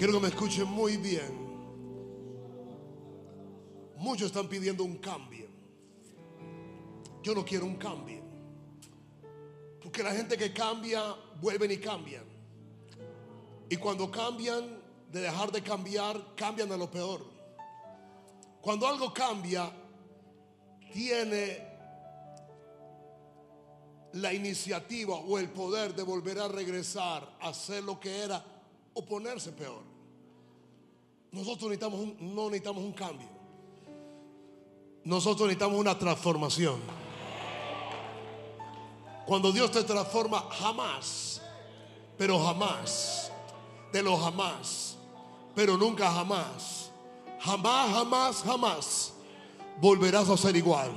Quiero que me escuchen muy bien. Muchos están pidiendo un cambio. Yo no quiero un cambio. Porque la gente que cambia, vuelven y cambian. Y cuando cambian, de dejar de cambiar, cambian a lo peor. Cuando algo cambia, tiene la iniciativa o el poder de volver a regresar a ser lo que era o ponerse peor. Nosotros necesitamos un, no necesitamos un cambio. Nosotros necesitamos una transformación. Cuando Dios te transforma, jamás, pero jamás, de lo jamás, pero nunca jamás, jamás, jamás, jamás, volverás a ser igual.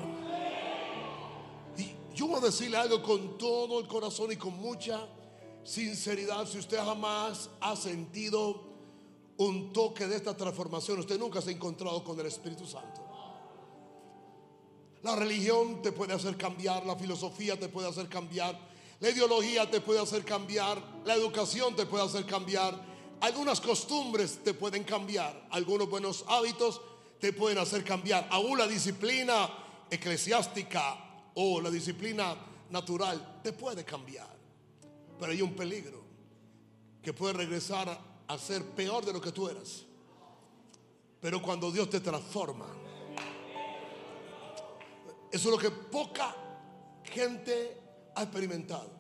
Y yo voy a decirle algo con todo el corazón y con mucha sinceridad. Si usted jamás ha sentido un toque de esta transformación, usted nunca se ha encontrado con el Espíritu Santo. La religión te puede hacer cambiar, la filosofía te puede hacer cambiar, la ideología te puede hacer cambiar, la educación te puede hacer cambiar, algunas costumbres te pueden cambiar, algunos buenos hábitos te pueden hacer cambiar, aún la disciplina eclesiástica o la disciplina natural te puede cambiar. Pero hay un peligro que puede regresar a ser peor de lo que tú eras. Pero cuando Dios te transforma, eso es lo que poca gente ha experimentado.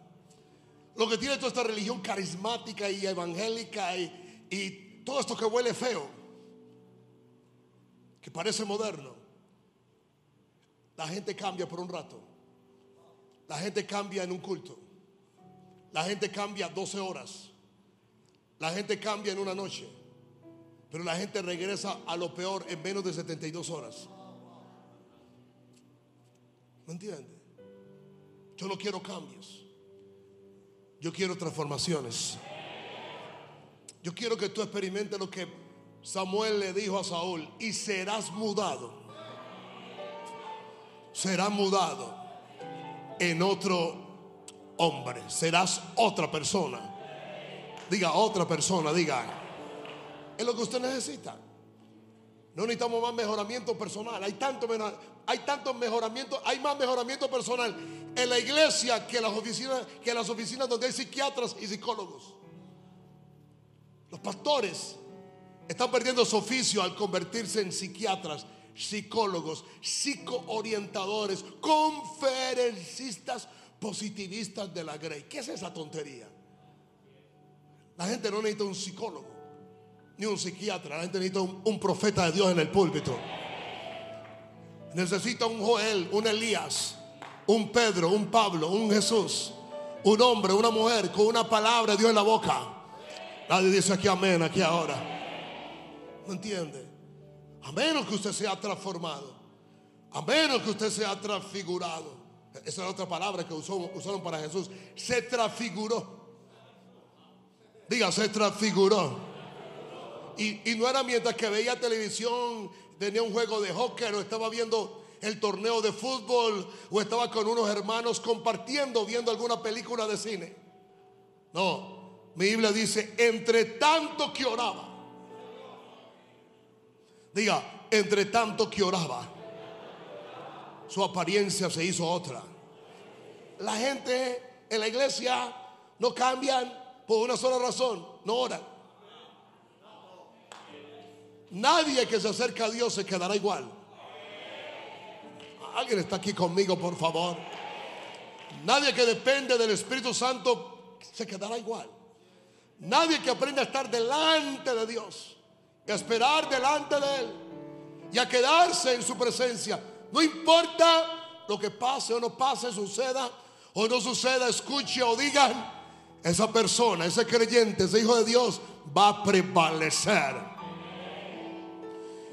Lo que tiene toda esta religión carismática y evangélica y, y todo esto que huele feo, que parece moderno, la gente cambia por un rato. La gente cambia en un culto. La gente cambia 12 horas. La gente cambia en una noche. Pero la gente regresa a lo peor en menos de 72 horas. ¿Me entiende? Yo no quiero cambios. Yo quiero transformaciones. Yo quiero que tú experimentes lo que Samuel le dijo a Saúl. Y serás mudado. Serás mudado en otro hombre. Serás otra persona. Diga otra persona, diga. Es lo que usted necesita. No necesitamos más mejoramiento personal. Hay tanto, mejoramiento, hay más mejoramiento personal en la iglesia que las oficinas, que en las oficinas donde hay psiquiatras y psicólogos. Los pastores están perdiendo su oficio al convertirse en psiquiatras, psicólogos, psicoorientadores, conferencistas positivistas de la Grey. ¿Qué es esa tontería? La gente no necesita un psicólogo ni un psiquiatra. La gente necesita un, profeta de Dios en el púlpito. Necesita un Joel, un Elías, un Pedro, un Pablo, un Jesús, un hombre, una mujer con una palabra de Dios en la boca. Nadie dice aquí amén, aquí ahora. ¿No entiende? A menos que usted sea transformado. A menos que usted sea transfigurado. Esa es otra palabra que usaron para Jesús. Se transfiguró. Diga, se transfiguró. Y, no era mientras que veía televisión, tenía un juego de hockey o estaba viendo el torneo de fútbol o estaba con unos hermanos compartiendo, viendo alguna película de cine. No, mi Biblia dice, entre tanto que oraba. Diga, entre tanto que oraba, su apariencia se hizo otra. La gente en la iglesia no cambian por una sola razón, no oran. Nadie que se acerca a Dios se quedará igual. Alguien está aquí conmigo, por favor. Nadie que depende del Espíritu Santo se quedará igual. Nadie que aprenda a estar delante de Dios a esperar delante de Él y a quedarse en su presencia. No importa lo que pase o no pase, suceda o no suceda, escuche o digan, esa persona, ese creyente, ese hijo de Dios va a prevalecer.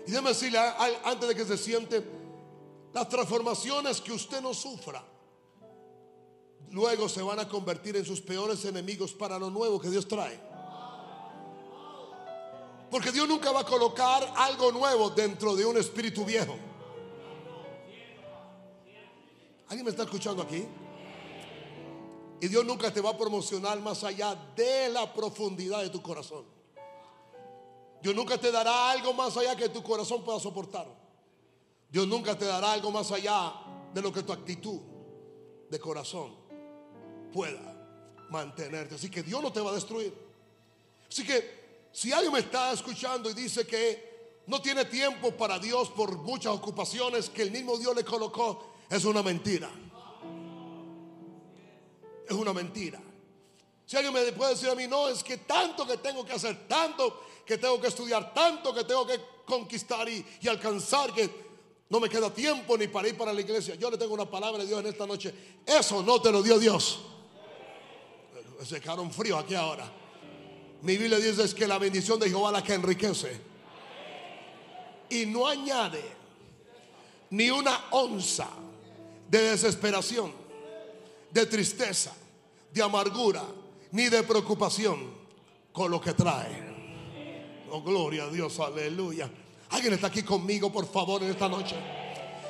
Y déjeme decirle antes de que se siente, las transformaciones que usted no sufra, luego se van a convertir en sus peores enemigos para lo nuevo que Dios trae. Porque Dios nunca va a colocar algo nuevo dentro de un espíritu viejo. ¿Alguien me está escuchando aquí? Y Dios nunca te va a promocionar más allá de la profundidad de tu corazón. Dios nunca te dará algo más allá que tu corazón pueda soportar. Dios nunca te dará algo más allá de lo que tu actitud de corazón pueda mantenerte. Así que Dios no te va a destruir. Así que si alguien me está escuchando y dice que no tiene tiempo para Dios por muchas ocupaciones que el mismo Dios le colocó, es una mentira. Es una mentira. Si alguien me puede decir a mí, no, es que tanto que tengo que hacer, tanto que tengo que estudiar, tanto que tengo que conquistar y, y alcanzar que no me queda tiempo ni para ir para la iglesia. Yo le tengo una palabra de Dios en esta noche. Eso no te lo dio Dios. Se quedaron frío aquí ahora. Mi Biblia dice es que la bendición de Jehová la que enriquece. Y no añade ni una onza de desesperación, de tristeza, de amargura, ni de preocupación con lo que trae. Oh, gloria a Dios, aleluya. Alguien está aquí conmigo, por favor, en esta noche.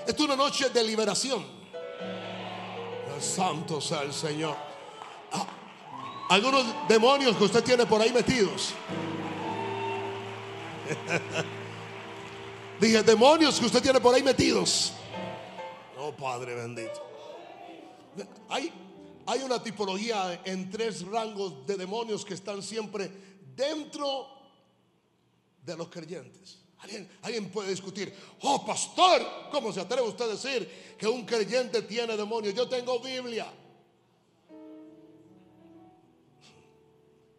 Esta es una noche de liberación. Santo sea el Señor. Ah, algunos demonios que usted tiene por ahí metidos. Dije, demonios que usted tiene por ahí metidos. Oh Padre bendito. Hay, hay una tipología en tres rangos de demonios que están siempre dentro de los creyentes. ¿Alguien, puede discutir, oh pastor, ¿cómo se atreve usted a decir que un creyente tiene demonios? Yo tengo Biblia.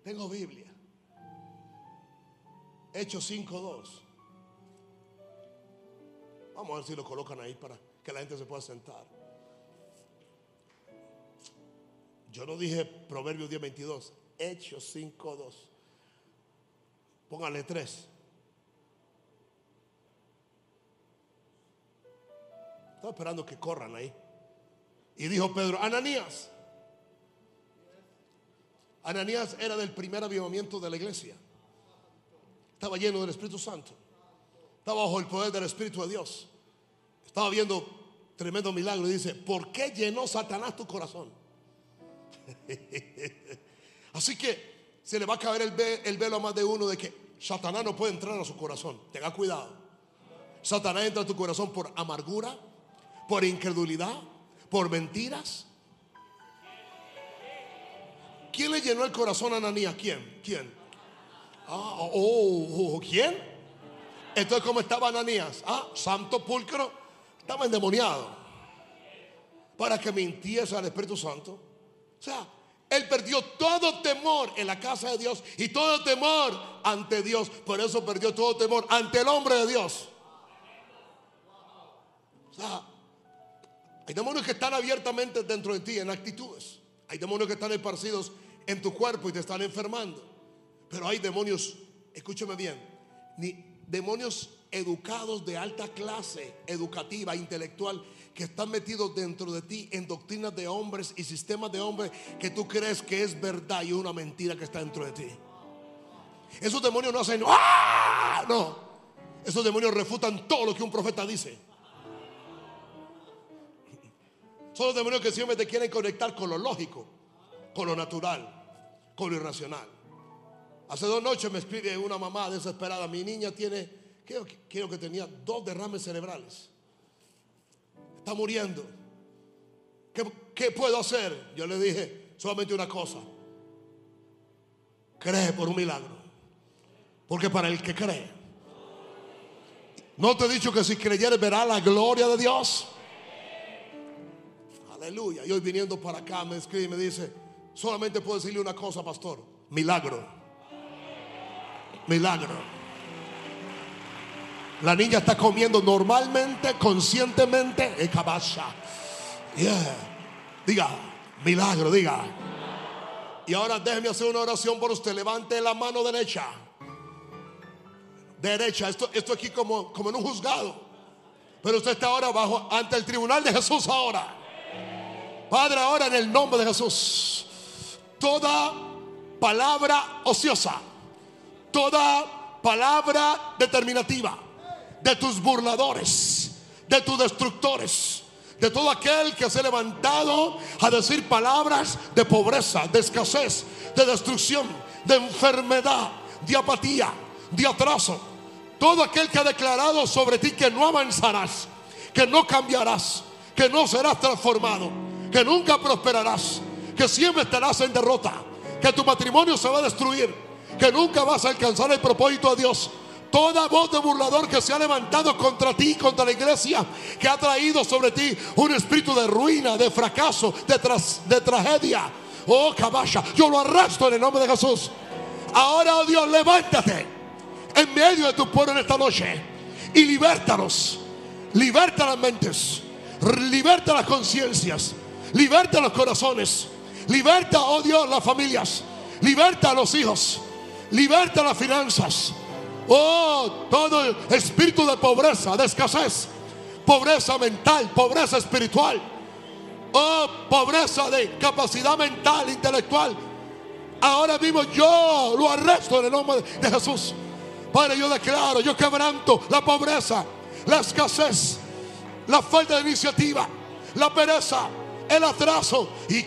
Tengo Biblia. Hechos 5.2. Vamos a ver si lo colocan ahí para que la gente se pueda sentar. Yo no dije Proverbios 10.22. Hechos 5.2. Póngale 3. Estaba esperando que corran ahí. Y dijo Pedro, Ananías. Ananías era del primer avivamiento de la iglesia. Estaba lleno del Espíritu Santo. Estaba bajo el poder del Espíritu de Dios. Estaba viendo tremendo milagro y dice, ¿por qué llenó Satanás tu corazón? Así que se le va a caer el, el velo a más de uno de que Satanás no puede entrar a su corazón. Tenga cuidado. Satanás entra a tu corazón por amargura, por incredulidad, por mentiras. ¿Quién le llenó el corazón a Ananías? ¿Quién? ¿Quién? Ah, oh, oh, oh, ¿quién? Entonces, ¿cómo estaba Ananías? Ah, santo pulcro. Estaba endemoniado. Para que mintiese al Espíritu Santo. O sea, él perdió todo temor en la casa de Dios y todo temor ante Dios. Por eso perdió todo temor ante el hombre de Dios. O sea, hay demonios que están abiertamente dentro de ti en actitudes. Hay demonios que están esparcidos en tu cuerpo y te están enfermando. Pero hay demonios, escúchame bien, ni demonios educados de alta clase, educativa, intelectual, que están metidos dentro de ti en doctrinas de hombres y sistemas de hombres que tú crees que es verdad y una mentira que está dentro de ti. Esos demonios no hacen, ¡ah! no. Esos demonios refutan todo lo que un profeta dice. Son los demonios que siempre te quieren conectar con lo lógico, con lo natural, con lo irracional. Hace dos noches me escribe una mamá desesperada. Mi niña tiene, creo, que tenía dos derrames cerebrales. Está muriendo. ¿Qué, ¿Qué puedo hacer? Yo le dije solamente una cosa. Cree por un milagro. Porque para el que cree. No te he dicho que si creyeres verá la gloria de Dios. Aleluya. Y hoy viniendo para acá me escribe y me dice, solamente puedo decirle una cosa, pastor. Milagro. Milagro. La niña está comiendo normalmente, conscientemente, en cabasha. Diga, milagro, diga. Y ahora déjeme hacer una oración por usted. Levante la mano derecha. Derecha. Esto, esto aquí como, como en un juzgado. Pero usted está ahora bajo ante el tribunal de Jesús ahora. Padre, ahora en el nombre de Jesús, toda palabra ociosa, toda palabra determinativa de tus burladores, de tus destructores, de todo aquel que se ha levantado a decir palabras de pobreza, de escasez, de destrucción, de enfermedad, de apatía, de atraso. Todo aquel que ha declarado sobre ti que no avanzarás, que no cambiarás, que no serás transformado, que nunca prosperarás, que siempre estarás en derrota, que tu matrimonio se va a destruir, que nunca vas a alcanzar el propósito de Dios. Toda voz de burlador que se ha levantado contra ti, contra la iglesia, que ha traído sobre ti un espíritu de ruina, de fracaso, de, de tragedia. Oh, caballa, yo lo arrastro en el nombre de Jesús. Ahora, oh Dios, levántate en medio de tu pueblo en esta noche y libértalos. Liberta las mentes, liberta las conciencias, liberta los corazones, liberta, oh Dios, las familias, liberta a los hijos, liberta las finanzas. Oh, todo el espíritu de pobreza, de escasez, pobreza mental, pobreza espiritual. Oh, pobreza de capacidad mental, intelectual. Ahora mismo yo lo arresto en el nombre de Jesús. Padre, yo declaro, yo quebranto la pobreza, la escasez, la falta de iniciativa, la pereza, el atraso y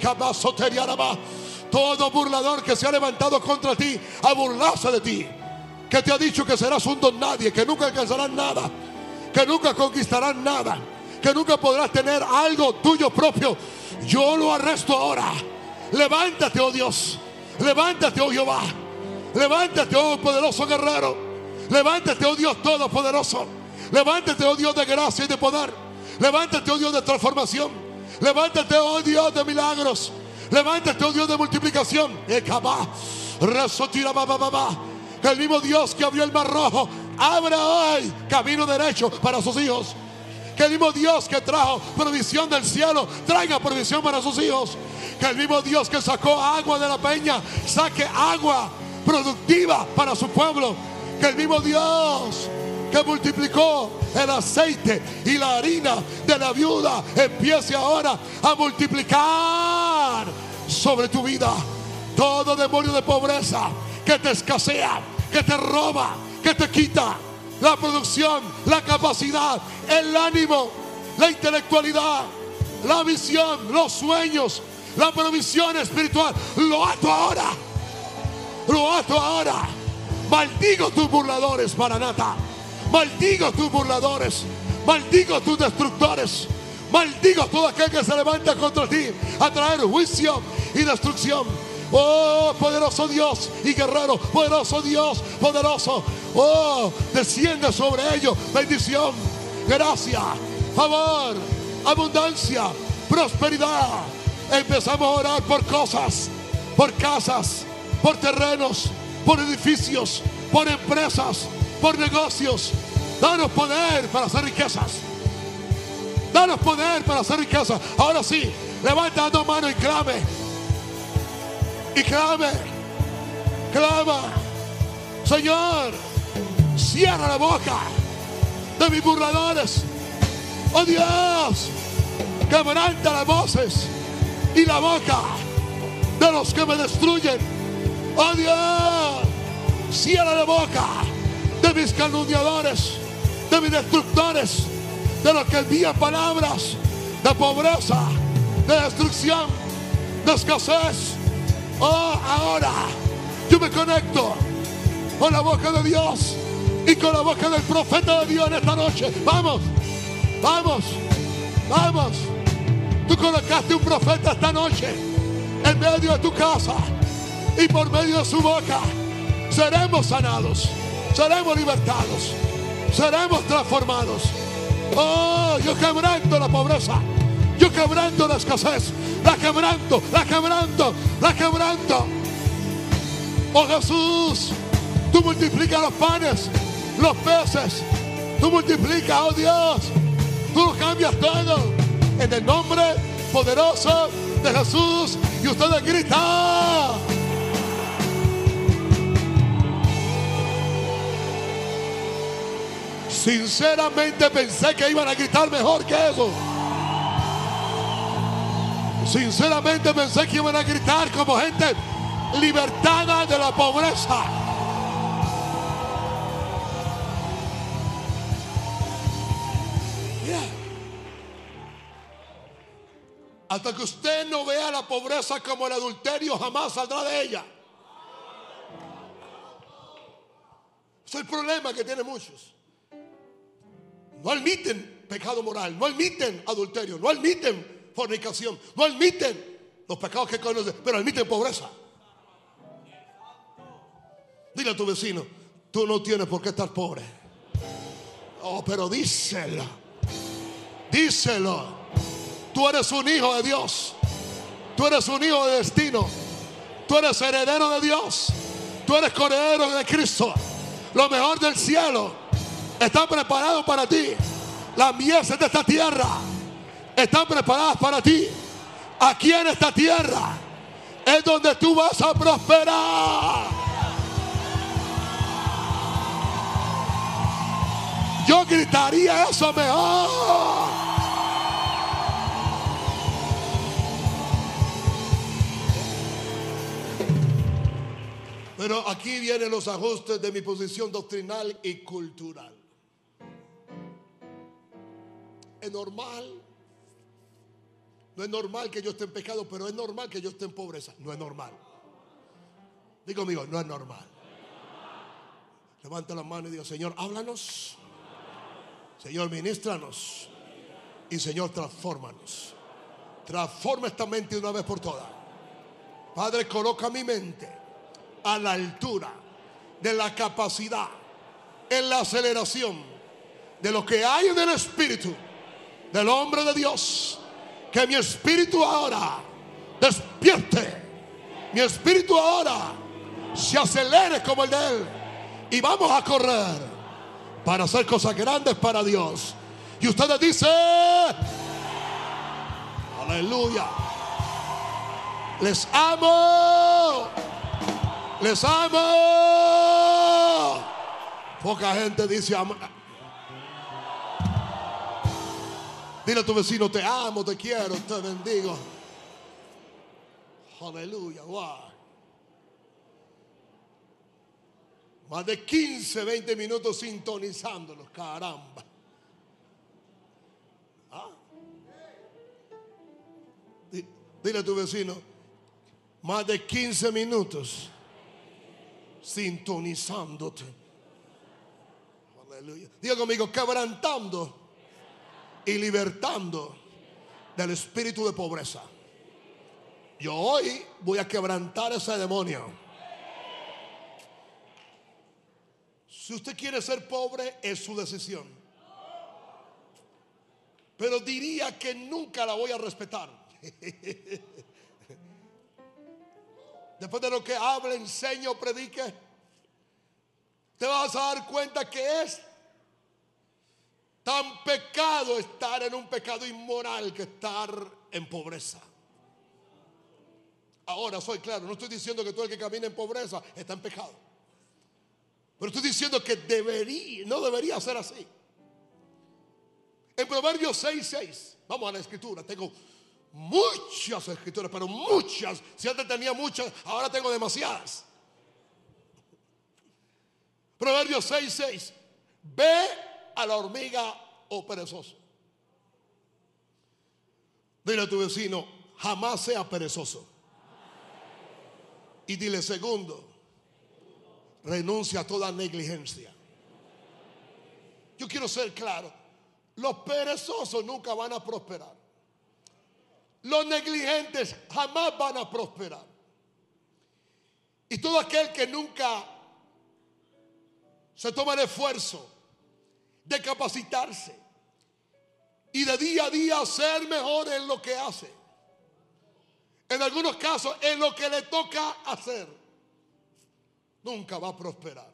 todo burlador que se ha levantado contra ti a burlarse de ti que te ha dicho que serás un don nadie, que nunca alcanzarás nada, que nunca conquistarás nada, que nunca podrás tener algo tuyo propio. Yo lo arresto ahora. Levántate, oh Dios. Levántate, oh Jehová. Levántate, oh poderoso guerrero. Levántate, oh Dios todopoderoso. Levántate, oh Dios de gracia y de poder. Levántate, oh Dios de transformación. Levántate, oh Dios de milagros. Levántate, oh Dios de multiplicación. Que el mismo Dios que abrió el mar rojo abra hoy camino derecho para sus hijos. Que el mismo Dios que trajo provisión del cielo traiga provisión para sus hijos. Que el mismo Dios que sacó agua de la peña saque agua productiva para su pueblo. Que el mismo Dios que multiplicó el aceite y la harina de la viuda empiece ahora a multiplicar sobre tu vida todo demonio de pobreza que te escasea que te roba, que te quita la producción, la capacidad, el ánimo, la intelectualidad, la visión, los sueños, la provisión espiritual. Lo ato ahora. Lo ato ahora. Maldigo tus burladores, Maranata. Maldigo tus burladores. Maldigo tus destructores. Maldigo todo aquel que se levanta contra ti a traer juicio y destrucción. Oh, poderoso Dios y guerrero, poderoso Dios, poderoso. Oh, desciende sobre ellos bendición, gracia, favor, abundancia, prosperidad. Empezamos a orar por cosas, por casas, por terrenos, por edificios, por empresas, por negocios. Danos poder para hacer riquezas. Danos poder para hacer riquezas. Ahora sí, levanta dos manos y clame y clame, clama, Señor, cierra la boca de mis burladores. Oh Dios, quebranta las voces y la boca de los que me destruyen. Oh Dios, cierra la boca de mis calumniadores, de mis destructores, de los que envían palabras de pobreza, de destrucción, de escasez, Oh, ahora yo me conecto con la boca de Dios y con la boca del profeta de Dios en esta noche. Vamos, vamos, vamos. Tú colocaste un profeta esta noche en medio de tu casa y por medio de su boca seremos sanados, seremos libertados, seremos transformados. Oh, yo quebranto la pobreza. Yo quebranto la escasez. La quebranto, la quebranto, la quebranto. Oh Jesús, tú multiplicas los panes, los peces. Tú multiplicas, oh Dios. Tú cambias todo. En el nombre poderoso de Jesús. Y ustedes gritan. Sinceramente pensé que iban a gritar mejor que eso. Sinceramente pensé que iban a gritar como gente libertada de la pobreza. Hasta que usted no vea la pobreza como el adulterio, jamás saldrá de ella. Es el problema que tienen muchos. No admiten pecado moral, no admiten adulterio, no admiten fornicación, no admiten los pecados que conocen, pero admiten pobreza. Dile a tu vecino, tú no tienes por qué estar pobre. Oh, pero díselo. Díselo. Tú eres un hijo de Dios. Tú eres un hijo de destino. Tú eres heredero de Dios. Tú eres corredero de Cristo. Lo mejor del cielo está preparado para ti. Las mieses de esta tierra están preparadas para ti. Aquí en esta tierra es donde tú vas a prosperar. Yo gritaría eso mejor. Pero aquí vienen los ajustes de mi posición doctrinal y cultural. Es normal. No es normal que yo esté en pecado, pero es normal que yo esté en pobreza. No es normal. Digo conmigo, no es normal. Levanta la mano y diga, Señor, háblanos. Señor, ministranos. Y Señor, transfórmanos. Transforma esta mente una vez por todas. Padre, coloca mi mente a la altura de la capacidad, en la aceleración de lo que hay en el espíritu del hombre de Dios. Que mi espíritu ahora despierte. Mi espíritu ahora se acelere como el de él. Y vamos a correr para hacer cosas grandes para Dios. Y ustedes dicen, aleluya, les amo, les amo. Poca gente dice, Dile a tu vecino, te amo, te quiero, te bendigo. Aleluya, wow. Más de 15, 20 minutos sintonizándolos, caramba. ¿Ah? Dile a tu vecino, más de 15 minutos sintonizándote. Aleluya. Diga conmigo, quebrantando y libertando del espíritu de pobreza. Yo hoy voy a quebrantar ese demonio Si usted quiere ser pobre, es su decisión. Pero diría que nunca la voy a respetar. Después de lo que hable, enseño, predique, te vas a dar cuenta que es tan estar en un pecado inmoral que estar en pobreza. Ahora soy claro, no estoy diciendo que todo el que camina en pobreza está en pecado. Pero estoy diciendo que debería, no debería ser así. En Proverbios 6, 6, vamos a la escritura, tengo muchas escrituras, pero muchas. Si antes tenía muchas, ahora tengo demasiadas. Proverbios 6, 6, ve a la hormiga o perezoso. Dile a tu vecino, jamás sea perezoso. Y dile segundo, renuncia a toda negligencia. Yo quiero ser claro, los perezosos nunca van a prosperar. Los negligentes jamás van a prosperar. Y todo aquel que nunca se toma el esfuerzo de capacitarse y de día a día ser mejor en lo que hace. En algunos casos, en lo que le toca hacer nunca va a prosperar.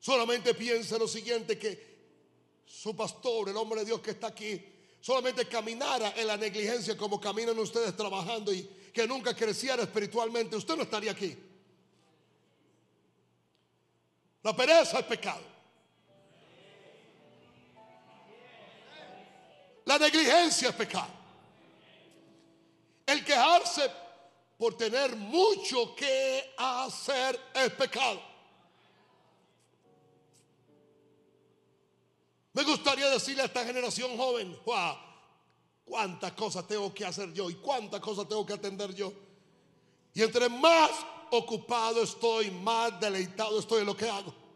Solamente piensa lo siguiente, que su pastor, el hombre de Dios que está aquí, solamente caminara en la negligencia como caminan ustedes trabajando y que nunca creciera espiritualmente, usted no estaría aquí. La pereza es pecado. La negligencia es pecado. El quejarse por tener mucho que hacer es pecado. Me gustaría decirle a esta generación joven, cuántas cosas tengo que hacer yo y cuántas cosas tengo que atender yo. Y entre más ocupado estoy, más deleitado estoy en lo que hago.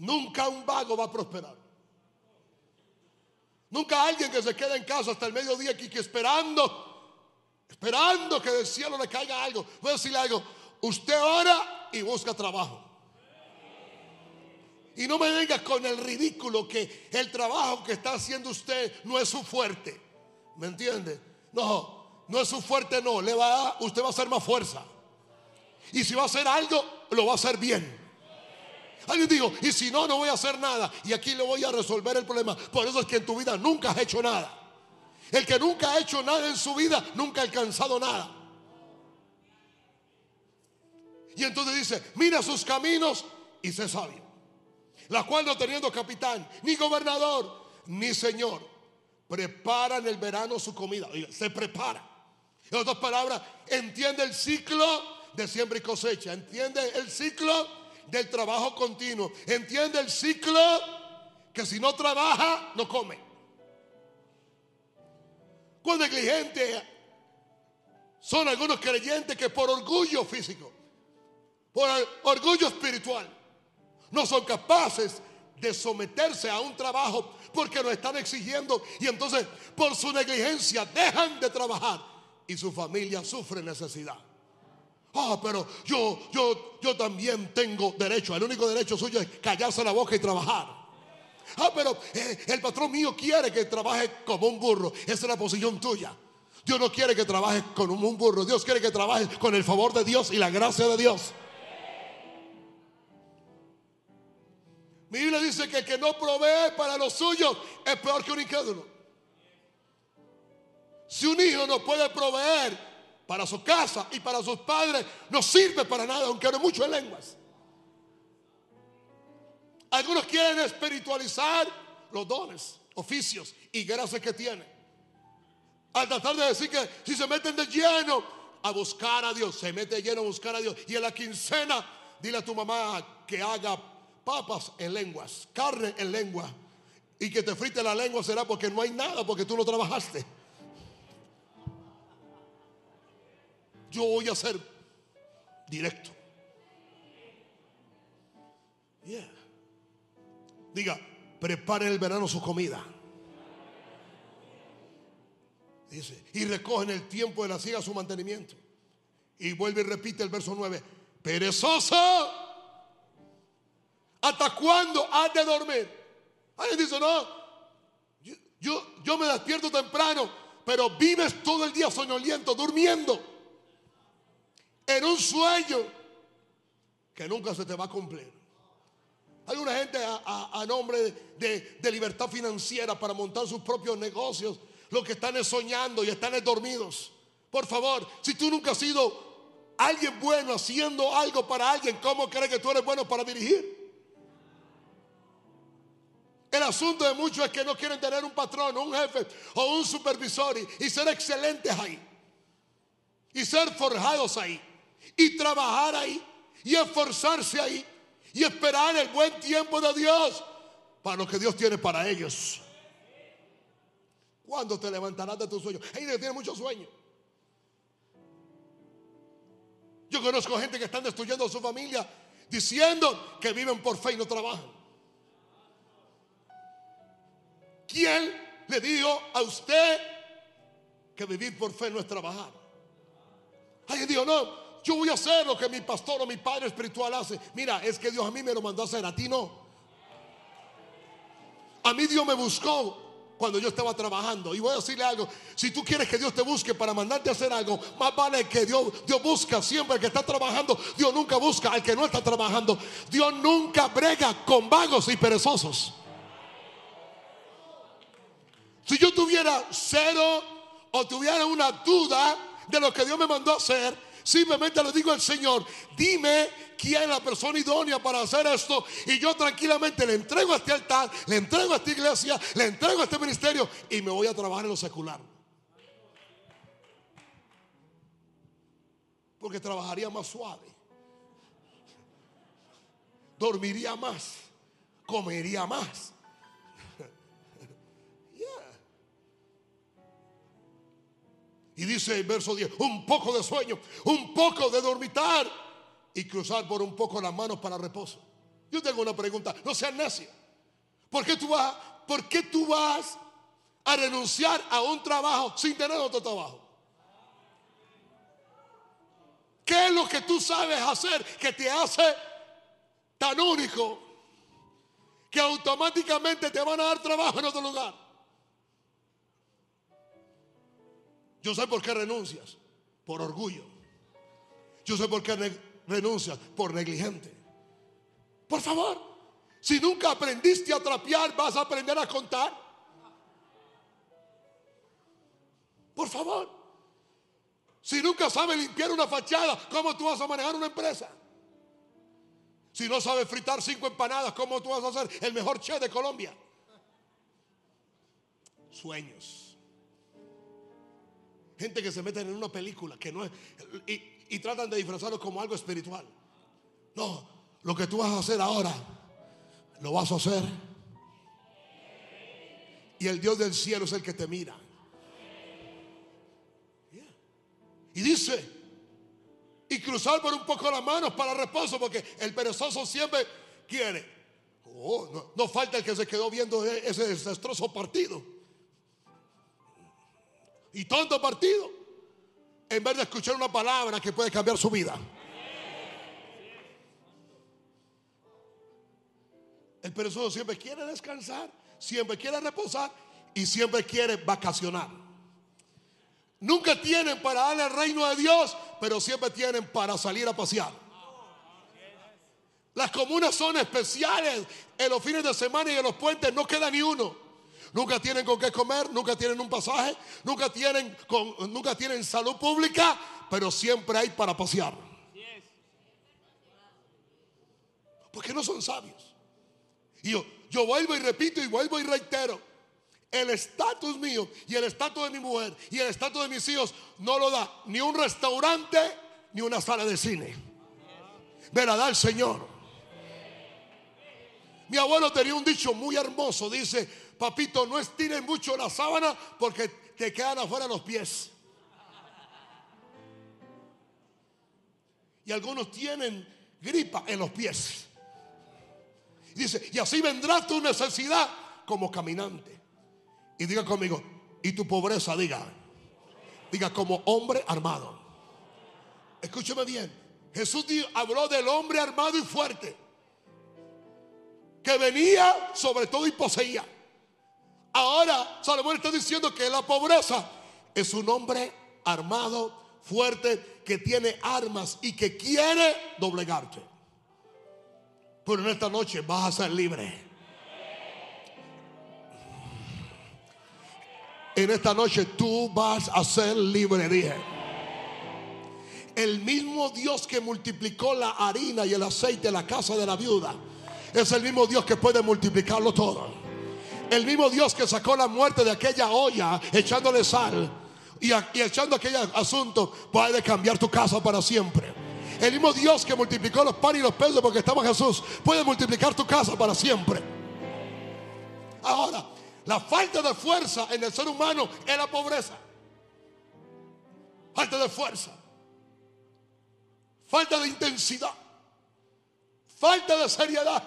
Nunca un vago va a prosperar. Nunca alguien que se queda en casa hasta el mediodía aquí que esperando, esperando que del cielo le caiga algo. Voy a decirle algo. Usted ora y busca trabajo. Y no me venga con el ridículo que el trabajo que está haciendo usted no es su fuerte. ¿Me entiende? No, no es su fuerte, no. Le va usted va a hacer más fuerza. Y si va a hacer algo, lo va a hacer bien. Alguien dijo, y si no, no voy a hacer nada. Y aquí le voy a resolver el problema. Por eso es que en tu vida nunca has hecho nada. El que nunca ha hecho nada en su vida, nunca ha alcanzado nada. Y entonces dice, mira sus caminos y sé sabio. La cual no teniendo capitán, ni gobernador, ni señor, prepara en el verano su comida. se prepara. En otras palabras, entiende el ciclo de siembra y cosecha. Entiende el ciclo del trabajo continuo. Entiende el ciclo que si no trabaja, no come. Cuán negligente son algunos creyentes que por orgullo físico, por orgullo espiritual, no son capaces de someterse a un trabajo porque lo están exigiendo y entonces por su negligencia dejan de trabajar y su familia sufre necesidad. Ah, pero yo, yo, yo también tengo derecho. El único derecho suyo es callarse la boca y trabajar. Ah, pero eh, el patrón mío quiere que trabaje como un burro. Esa es la posición tuya. Dios no quiere que trabajes como un burro. Dios quiere que trabajes con el favor de Dios y la gracia de Dios. Mi Biblia dice que el que no provee para los suyos es peor que un incrédulo. Si un hijo no puede proveer para su casa y para sus padres, no sirve para nada, aunque hable mucho en lenguas. Algunos quieren espiritualizar los dones, oficios y gracias que tienen. Al tratar de decir que si se meten de lleno a buscar a Dios, se mete de lleno a buscar a Dios. Y en la quincena, dile a tu mamá que haga papas en lenguas, carne en lengua. Y que te frite la lengua será porque no hay nada, porque tú no trabajaste. Yo voy a ser directo. Diga, preparen el verano su comida. Dice, y recogen el tiempo de la siega su mantenimiento. Y vuelve y repite el verso 9. Perezoso, ¿hasta cuándo has de dormir? Alguien dice, no, yo, yo me despierto temprano, pero vives todo el día soñoliento, durmiendo en un sueño que nunca se te va a cumplir. Hay una gente a, nombre de, libertad financiera para montar sus propios negocios. Lo que están es soñando y están es dormidos. Por favor, si tú nunca has sido alguien bueno haciendo algo para alguien, ¿cómo crees que tú eres bueno para dirigir? El asunto de muchos es que no quieren tener un patrón, un jefe o un supervisor y ser excelentes ahí. Y ser forjados ahí y trabajar ahí y esforzarse ahí y esperar el buen tiempo de Dios para lo que Dios tiene para ellos. ¿Cuándo te levantarás de tu sueño? Hay gente que tiene mucho sueño. Yo conozco gente que están destruyendo a su familia diciendo que viven por fe y no trabajan. ¿Quién le dijo a usted que vivir por fe no es trabajar? Alguien dijo, no, yo voy a hacer lo que mi pastor o mi padre espiritual hace. Mira, es que Dios a mí me lo mandó a hacer, a ti no. A mí Dios me buscó cuando yo estaba trabajando. Y voy a decirle algo, si tú quieres que Dios te busque para mandarte a hacer algo, más vale que Dios, Dios busca siempre al que está trabajando. Dios nunca busca al que no está trabajando. Dios nunca brega con vagos y perezosos. Si yo tuviera cero o tuviera una duda de lo que Dios me mandó a hacer, Simplemente le digo al Señor, dime quién es la persona idónea para hacer esto. Y yo tranquilamente le entrego a este altar, le entrego a esta iglesia, le entrego a este ministerio y me voy a trabajar en lo secular. Porque trabajaría más suave. Dormiría más. Comería más. Y dice el verso 10, un poco de sueño, un poco de dormitar y cruzar por un poco las manos para reposo. Yo tengo una pregunta, no seas necio. ¿Por qué tú vas, por qué tú vas a renunciar a un trabajo sin tener otro trabajo? ¿Qué es lo que tú sabes hacer que te hace tan único que automáticamente te van a dar trabajo en otro lugar? Yo sé por qué renuncias, por orgullo. Yo sé por qué renuncias, por negligente. Por favor, si nunca aprendiste a trapear, vas a aprender a contar. Por favor. Si nunca sabes limpiar una fachada, ¿cómo tú vas a manejar una empresa? Si no sabes fritar cinco empanadas, ¿cómo tú vas a ser el mejor chef de Colombia? Sueños. Gente que se meten en una película que no es y, tratan de disfrazarlo como algo espiritual. No, lo que tú vas a hacer ahora, lo vas a hacer. Y el Dios del cielo es el que te mira. Y dice, y cruzar por un poco las manos para reposo, porque el perezoso siempre quiere. Oh, no, falta el que se quedó viendo e-, ese desastroso partido. Y tonto partido. En vez de escuchar una palabra que puede cambiar su vida. El perezoso siempre quiere descansar, siempre quiere reposar y siempre quiere vacacionar. Nunca tienen para darle el reino de Dios, pero siempre tienen para salir a pasear. Las comunas son especiales. En los fines de semana y en los puentes no queda ni uno. Nunca tienen con qué comer, nunca tienen un pasaje, nunca tienen, con, nunca tienen salud pública, pero siempre hay para pasear. Porque no son sabios. Y yo, yo vuelvo y repito y vuelvo y reitero el estatus mío y el estatus de mi mujer y el estatus de mis hijos no lo da ni un restaurante ni una sala de cine. Me la da el Señor. Mi abuelo tenía un dicho muy hermoso. Dice, papito, no estires mucho la sábana porque te quedan afuera los pies. Y algunos tienen gripa en los pies. Dice, y así vendrá tu necesidad como caminante. Y diga conmigo, y tu pobreza, diga. Diga como hombre armado. Escúcheme bien. Jesús habló del hombre armado y fuerte. Que venía sobre todo y poseía. Ahora Salomón está diciendo que la pobreza es un hombre armado, fuerte, que tiene armas y que quiere doblegarte. Pero en esta noche vas a ser libre. En esta noche tú vas a ser libre, dije. El mismo Dios que multiplicó la harina y el aceite en la casa de la viuda es el mismo Dios que puede multiplicarlo todo. El mismo Dios que sacó la muerte de aquella olla echándole sal y, echando aquel asunto puede cambiar tu casa para siempre. El mismo Dios que multiplicó los panes y los peces porque estaba Jesús puede multiplicar tu casa para siempre. Ahora, la falta de fuerza en el ser humano es la pobreza. Falta de fuerza. Falta de intensidad. Falta de seriedad.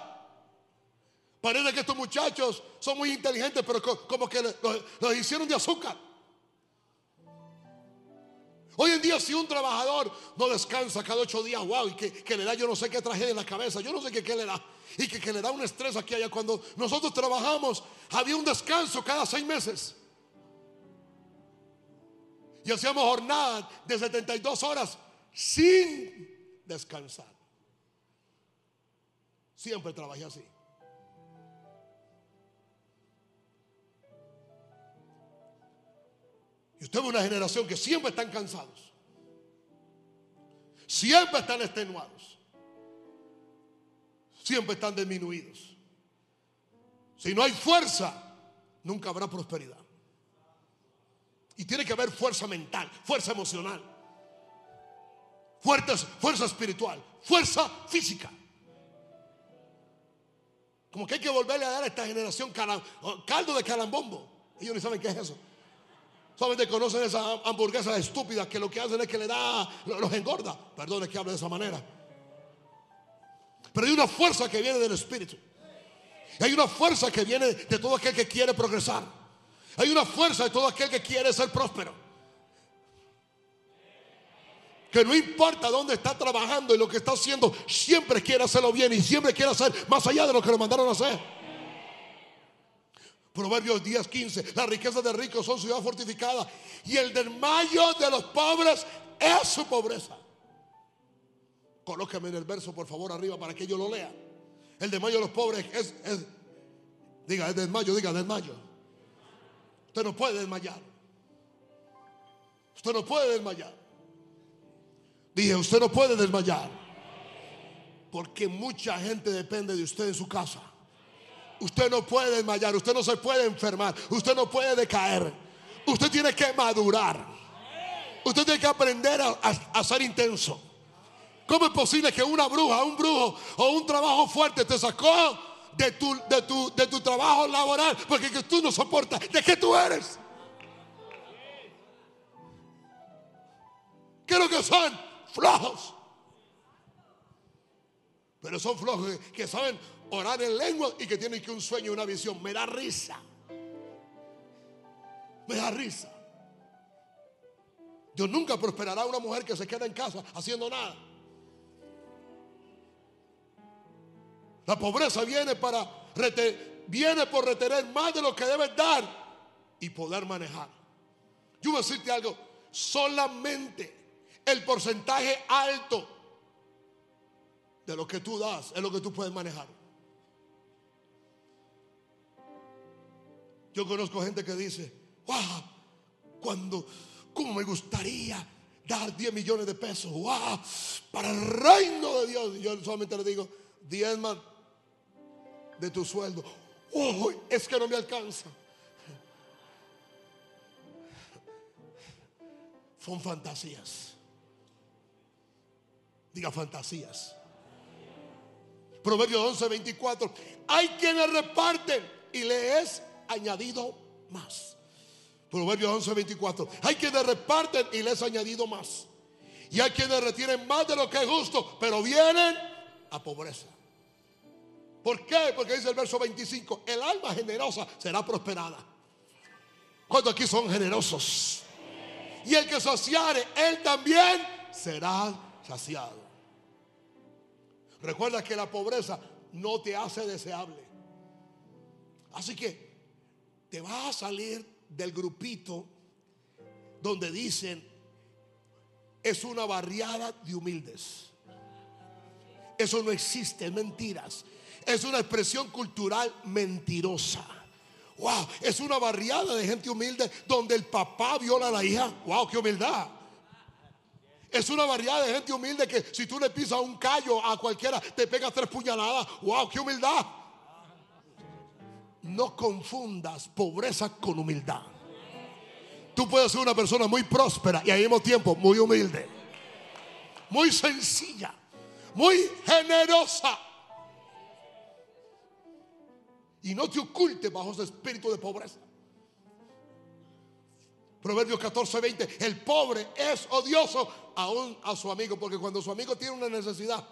Parece que estos muchachos son muy inteligentes, pero como que los hicieron de azúcar. Hoy en día si un trabajador no descansa cada ocho días, wow, y que, le da yo no sé qué tragedia en la cabeza, yo no sé qué, qué le da, y que, le da un estrés aquí allá. Cuando nosotros trabajamos, había un descanso cada seis meses. Y hacíamos jornadas de 72 horas sin descansar. Siempre trabajé así. Y usted ve una generación que siempre están cansados. Siempre están extenuados. Siempre están disminuidos. Si no hay fuerza, nunca habrá prosperidad. Y tiene que haber fuerza mental, fuerza emocional, fuerza, fuerza espiritual, fuerza física. Como que hay que volverle a dar a esta generación caldo de calambombo. Ellos ni saben qué es eso. Solamente conocen esas hamburguesas estúpidas que lo que hacen es que le da, los engorda. Perdone que hable de esa manera. Pero hay una fuerza que viene del Espíritu. Hay una fuerza que viene de todo aquel que quiere progresar. Hay una fuerza de todo aquel que quiere ser próspero. Que no importa dónde está trabajando y lo que está haciendo, siempre quiere hacerlo bien y siempre quiere hacer más allá de lo que le mandaron a hacer. Proverbios 10, 15. Las riquezas de ricos son ciudad fortificada y el desmayo de los pobres es su pobreza. Colóqueme en el verso, por favor, arriba para que yo lo lea. El desmayo de los pobres es, es diga, es desmayo, diga, desmayo. Usted no puede desmayar. Usted no puede desmayar. Dije, usted no puede desmayar. Porque mucha gente depende de usted en su casa. Usted no puede desmayar, usted no se puede enfermar, usted no puede decaer. Usted tiene que madurar. Usted tiene que aprender a, a ser intenso. ¿Cómo es posible que una bruja, un brujo o un trabajo fuerte te sacó de tu, de tu, de tu trabajo laboral? Porque que tú no soportas. ¿De qué tú eres? ¿Qué es lo que son? Flojos. Pero son flojos que saben orar en lengua y que tienen que un sueño, una visión. Me da risa. Me da risa. Dios nunca prosperará a una mujer que se queda en casa haciendo nada. La pobreza viene para viene por retener más de lo que debes dar y poder manejar. Yo voy a decirte algo, solamente el porcentaje alto de lo que tú das es lo que tú puedes manejar. Yo conozco gente que dice, wow, cuando, ¿cómo me gustaría dar 10 millones de pesos? Wow, para el reino de Dios. Yo solamente le digo, 10 más de tu sueldo. Oh, es que no me alcanza. Son fantasías. Diga fantasías. Proverbios 11, 24. Hay quienes reparten y le es añadido más. Proverbios 11, 24. Hay quienes reparten y les es añadido más. Y hay quienes retienen más de lo que es justo, pero vienen a pobreza. ¿Por qué? Porque dice el verso 25, el alma generosa será prosperada. Cuando aquí son generosos. Y el que saciare, él también será saciado. Recuerda que la pobreza no te hace deseable. Así que te vas a salir del grupito donde dicen es una barriada de humildes. Eso no existe, es mentiras. Es una expresión cultural mentirosa. Wow, es una barriada de gente humilde donde el papá viola a la hija. Wow, qué humildad. Es una barriada de gente humilde que si tú le pisas un callo a cualquiera te pega tres puñaladas. Wow, qué humildad. No confundas pobreza con humildad. Tú puedes ser una persona muy próspera y al mismo tiempo muy humilde. Muy sencilla. Muy generosa y no te ocultes bajo ese espíritu de pobreza. Proverbios 14, 20. El pobre es odioso aún a su amigo, porque cuando su amigo tiene una necesidad,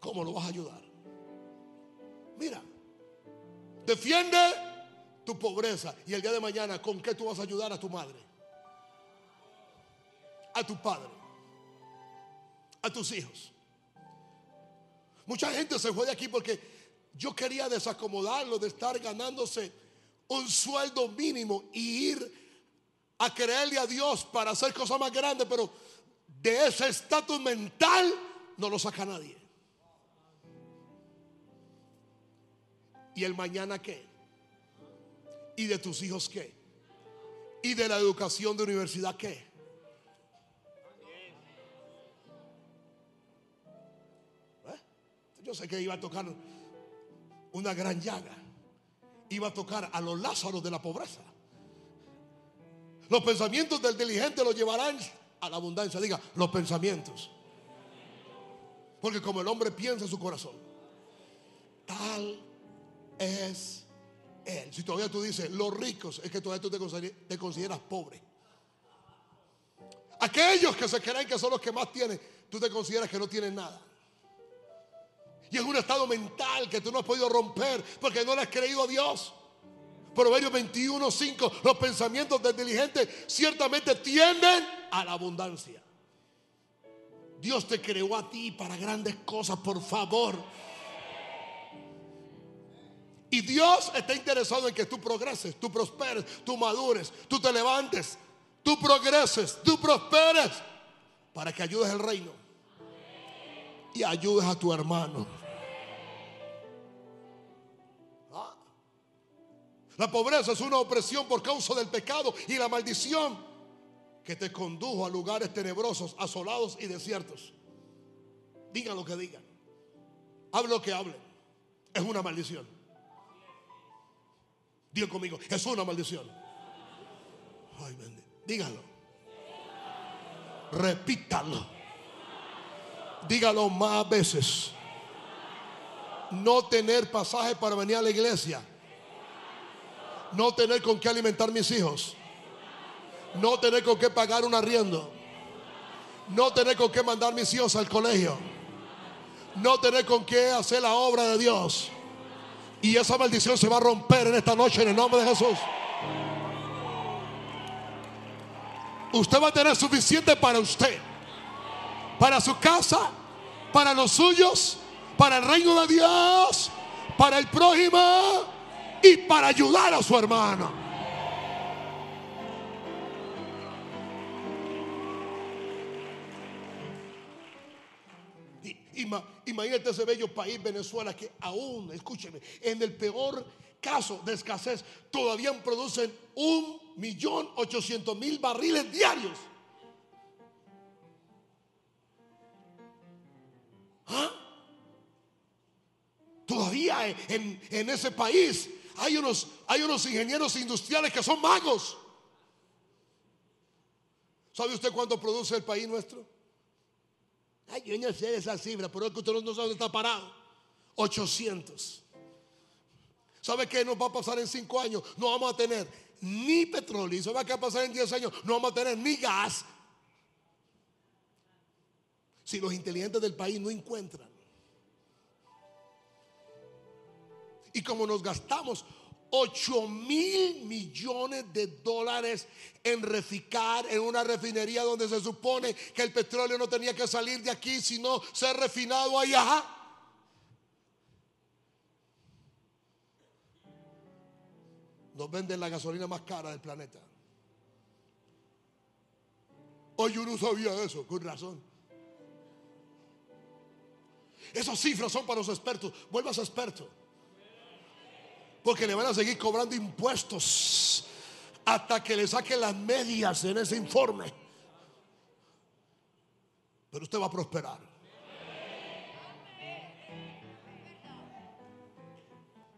¿cómo lo vas a ayudar? Mira, defiende tu pobreza y el día de mañana, ¿con qué tú vas a ayudar a tu madre? A tu padre, a tus hijos. Mucha gente se fue de aquí porque yo quería desacomodarlo de estar ganándose un sueldo mínimo y ir a creerle a Dios para hacer cosas más grandes, pero de ese estatus mental no lo saca nadie. ¿Y el mañana qué? ¿Y de tus hijos qué? ¿Y de la educación de universidad qué? ¿Eh? Yo sé que iba a tocar una gran llaga. Iba a tocar a los Lázaros de la pobreza. Los pensamientos del diligente lo llevarán a la abundancia. Diga, los pensamientos. Porque como el hombre piensa en su corazón, tal es él. Si todavía tú dices, los ricos, es que todavía tú te consideras, pobre. Aquellos que se creen que son los que más tienen, tú te consideras que no tienen nada. Y es un estado mental que tú no has podido romper porque no le has creído a Dios. Proverbios 21, 5. Los pensamientos del diligente ciertamente tienden a la abundancia. Dios te creó a ti para grandes cosas, por favor. Y Dios está interesado en que tú progreses, tú prosperes, tú madures, tú te levantes, tú progreses, tú prosperes, para que ayudes al reino y ayudes a tu hermano. Ah. La pobreza es una opresión por causa del pecado y la maldición que te condujo a lugares tenebrosos, asolados y desiertos. Digan lo que digan. Hablen lo que hablen. Es una maldición. Digan conmigo, es una maldición. Ay, Dígalo. Repítalo. Dígalo más veces. No tener pasaje para venir a la iglesia. No tener con qué alimentar mis hijos. No tener con qué pagar un arriendo. No tener con qué mandar mis hijos al colegio. No tener con qué hacer la obra de Dios. Y esa maldición se va a romper en esta noche en el nombre de Jesús. Usted va a tener suficiente para usted, para su casa, para los suyos, para el reino de Dios, para el prójimo y para ayudar a su hermano. Imagínate ese bello país, Venezuela, que aún, escúcheme, en el peor caso de escasez, todavía producen un millón ochocientos mil barriles diarios. ¿Ah? Todavía en, en, ese país hay unos, hay unos ingenieros industriales que son magos. ¿Sabe usted cuánto produce el país nuestro? Ay, yo no sé esa cifra, pero es que usted no sabe dónde está parado. 800. ¿Sabe qué nos va a pasar en 5 años? No vamos a tener ni petróleo. ¿Y sabe qué va a pasar en 10 años? No vamos a tener ni gas. Si los inteligentes del país no encuentran. Y como nos gastamos 8 mil millones de dólares en reficar en una refinería donde se supone que el petróleo no tenía que salir de aquí, sino ser refinado allá. Nos venden la gasolina más cara del planeta. Hoy yo no sabía eso, con razón. Esas cifras son para los expertos. Vuelvas experto. Porque le van a seguir cobrando impuestos hasta que le saquen las medias en ese informe. Pero usted va a prosperar.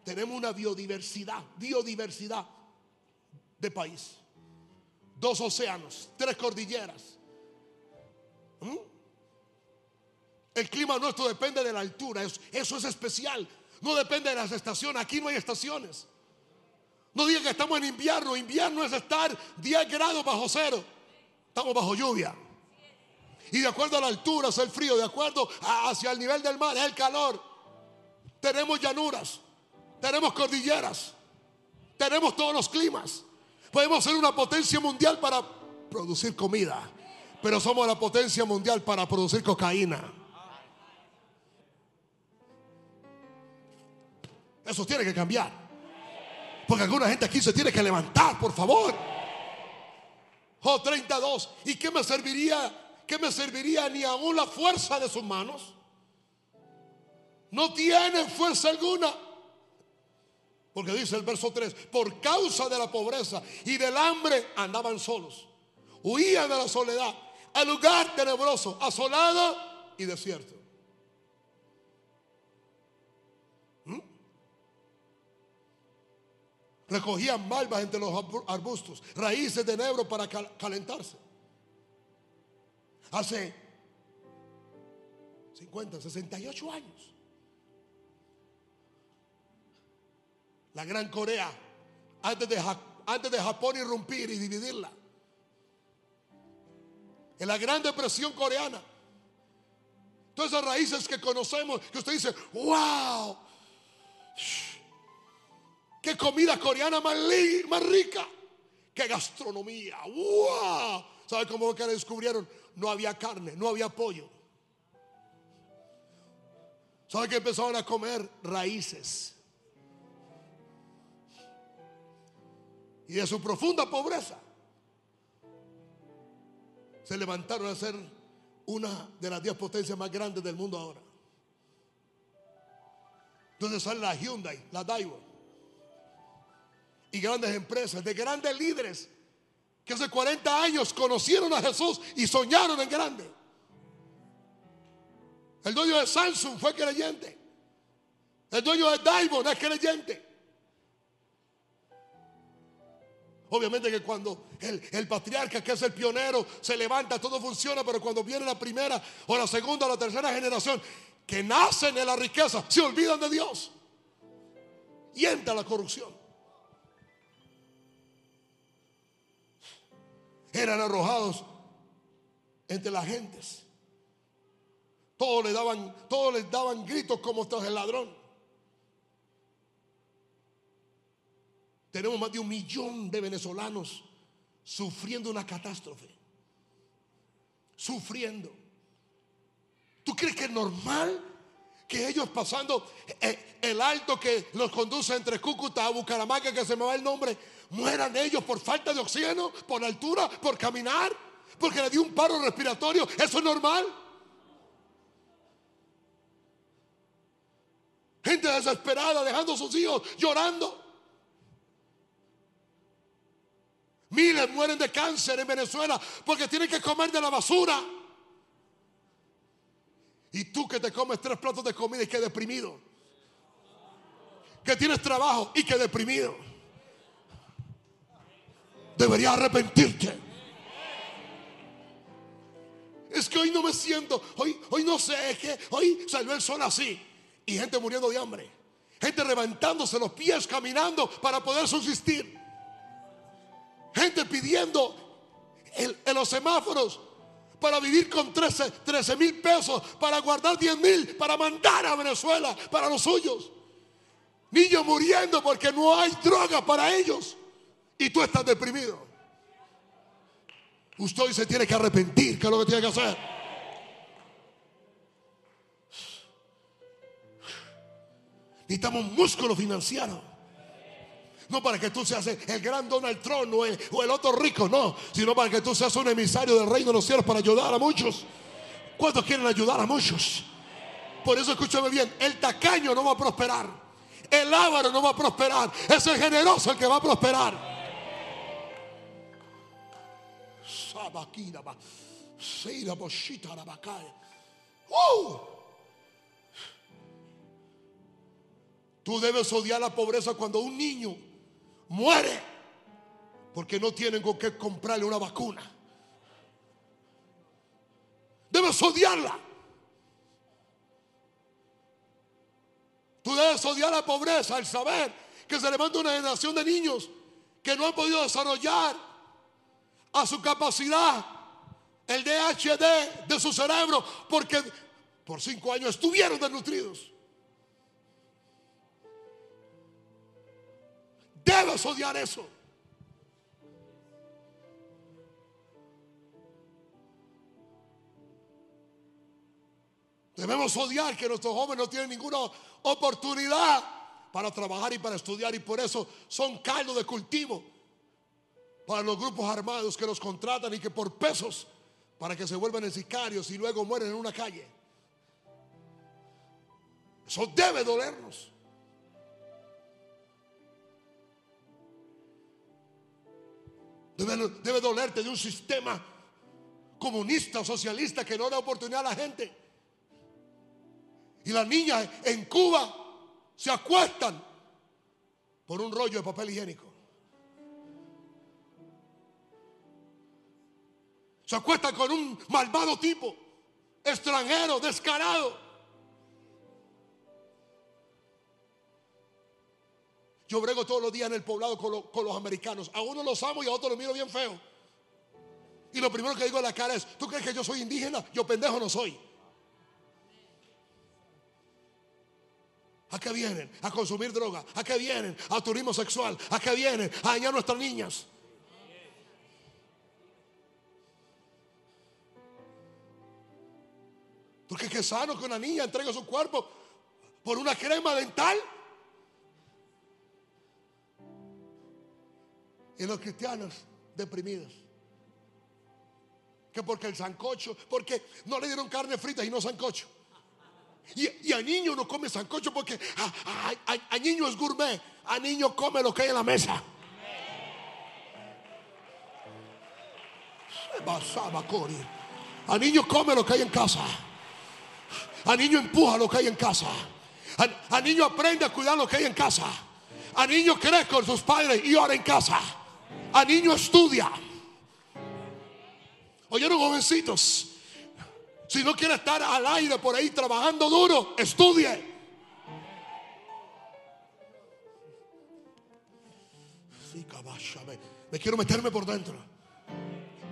Tenemos una biodiversidad, biodiversidad de país. Dos océanos, tres cordilleras. ¿Mm? El clima nuestro depende de la altura, eso es especial. No depende de las estaciones. Aquí no hay estaciones. No diga que estamos en invierno. Invierno es estar 10 grados bajo cero. Estamos bajo lluvia. Y de acuerdo a la altura es el frío. De acuerdo hacia el nivel del mar es el calor. Tenemos llanuras. Tenemos cordilleras. Tenemos todos los climas. Podemos ser una potencia mundial para producir comida. Pero somos la potencia mundial para producir cocaína. Eso tiene que cambiar. Porque alguna gente aquí se tiene que levantar, por favor. Oh, 32. ¿Y qué me serviría? ¿Qué me serviría ni aún la fuerza de sus manos? No tienen fuerza alguna. Porque dice el verso 3, por causa de la pobreza y del hambre andaban solos. Huían de la soledad al lugar tenebroso, asolado y desierto. Recogían malvas entre los arbustos, raíces de enebro para calentarse. Hace 50, 68 años. La Gran Corea, antes de, antes de Japón irrumpir y dividirla. En la Gran Depresión coreana, Todas esas raíces que conocemos, que usted dice, wow, qué comida coreana más, más rica, qué gastronomía, wow. ¿Sabe cómo que descubrieron? No había carne, no había pollo. ¿Sabe que empezaron a comer? Raíces. Y de su profunda pobreza se levantaron a ser una de las diez potencias más grandes del mundo ahora. Donde sale la Hyundai, la Daewoo. Y grandes empresas, de grandes líderes que hace 40 años conocieron a Jesús y soñaron en grande. El dueño de Samsung fue creyente. El dueño de no es creyente. Obviamente que cuando el, patriarca, que es el pionero, se levanta, todo funciona, pero cuando viene la primera o la segunda o la tercera generación que nacen en la riqueza, se olvidan de Dios. Y entra la corrupción. Eran arrojados entre las gentes. Todos le daban, todos les daban gritos como es el ladrón. Tenemos más de un millón de venezolanos sufriendo una catástrofe. Sufriendo. ¿Tú crees que es normal que ellos pasando eh, el alto que los conduce entre Cúcuta a Bucaramanga, que se me va el nombre, mueran ellos por falta de oxígeno, por altura, por caminar, porque le dio un paro respiratorio? ¿Eso es normal? Gente desesperada dejando a sus hijos llorando. Miles mueren de cáncer en Venezuela porque tienen que comer de la basura. Y tú que te comes tres platos de comida y que deprimido. Que tienes trabajo y que deprimido. Deberías arrepentirte. Es que hoy no me siento, hoy, hoy no sé, es que hoy salió el sol así. Y gente muriendo de hambre. Gente levantándose los pies, caminando para poder subsistir. Gente pidiendo en, los semáforos para vivir con 13 mil pesos, para guardar 10 mil, para mandar a Venezuela para los suyos. Niños muriendo porque no hay droga para ellos. Y tú estás deprimido. Usted hoy se tiene que arrepentir, que es lo que tiene que hacer. Necesitamos músculo financiero. No para que tú seas el gran Donald Trump o el, o el otro rico, no. Sino para que tú seas un emisario del reino de los cielos para ayudar a muchos. ¿Cuántos quieren ayudar a muchos? Por eso escúchame bien, el tacaño no va a prosperar. El ávaro no va a prosperar. Es el generoso el que va a prosperar. Tú debes odiar la pobreza cuando un niño muere porque no tienen con qué comprarle una vacuna. Debes odiarla. Tú debes odiar la pobreza al saber que se levanta una generación de niños que no han podido desarrollar a su capacidad el DHD de su cerebro porque por cinco años estuvieron desnutridos. Debes odiar eso. Debemos odiar que nuestros jóvenes no tienen ninguna oportunidad para trabajar y para estudiar y por eso son caldo de cultivo para los grupos armados que los contratan y que por pesos para que se vuelvan en sicarios y luego mueren en una calle. Eso debe dolernos. Debe, dolerte de un sistema comunista o socialista que no da oportunidad a la gente. Y las niñas en Cuba se acuestan por un rollo de papel higiénico. Se acuesta con un malvado tipo, extranjero, descarado. Yo brego todos los días en el poblado con, con los americanos. A uno los amo y a otro los miro bien feo. Y lo primero que digo a la cara es, ¿tú crees que yo soy indígena? Yo pendejo no soy. ¿A qué vienen? A consumir droga. ¿A qué vienen? A turismo sexual. ¿A qué vienen? A dañar nuestras niñas. Porque es sano que una niña entregue su cuerpo por una crema dental. Y los cristianos deprimidos. Que porque el sancocho, porque no le dieron carne frita y no sancocho. Y, a niño no come sancocho porque a, niño es gourmet. A niño come lo que hay en la mesa. A niño come lo que hay en casa. A niño empuja lo que hay en casa. A, niño aprende a cuidar lo que hay en casa. A niño cree con sus padres y ora en casa. A niño estudia. Oyeron jovencitos. Si no quiere estar al aire por ahí trabajando duro, estudie. me quiero meterme por dentro.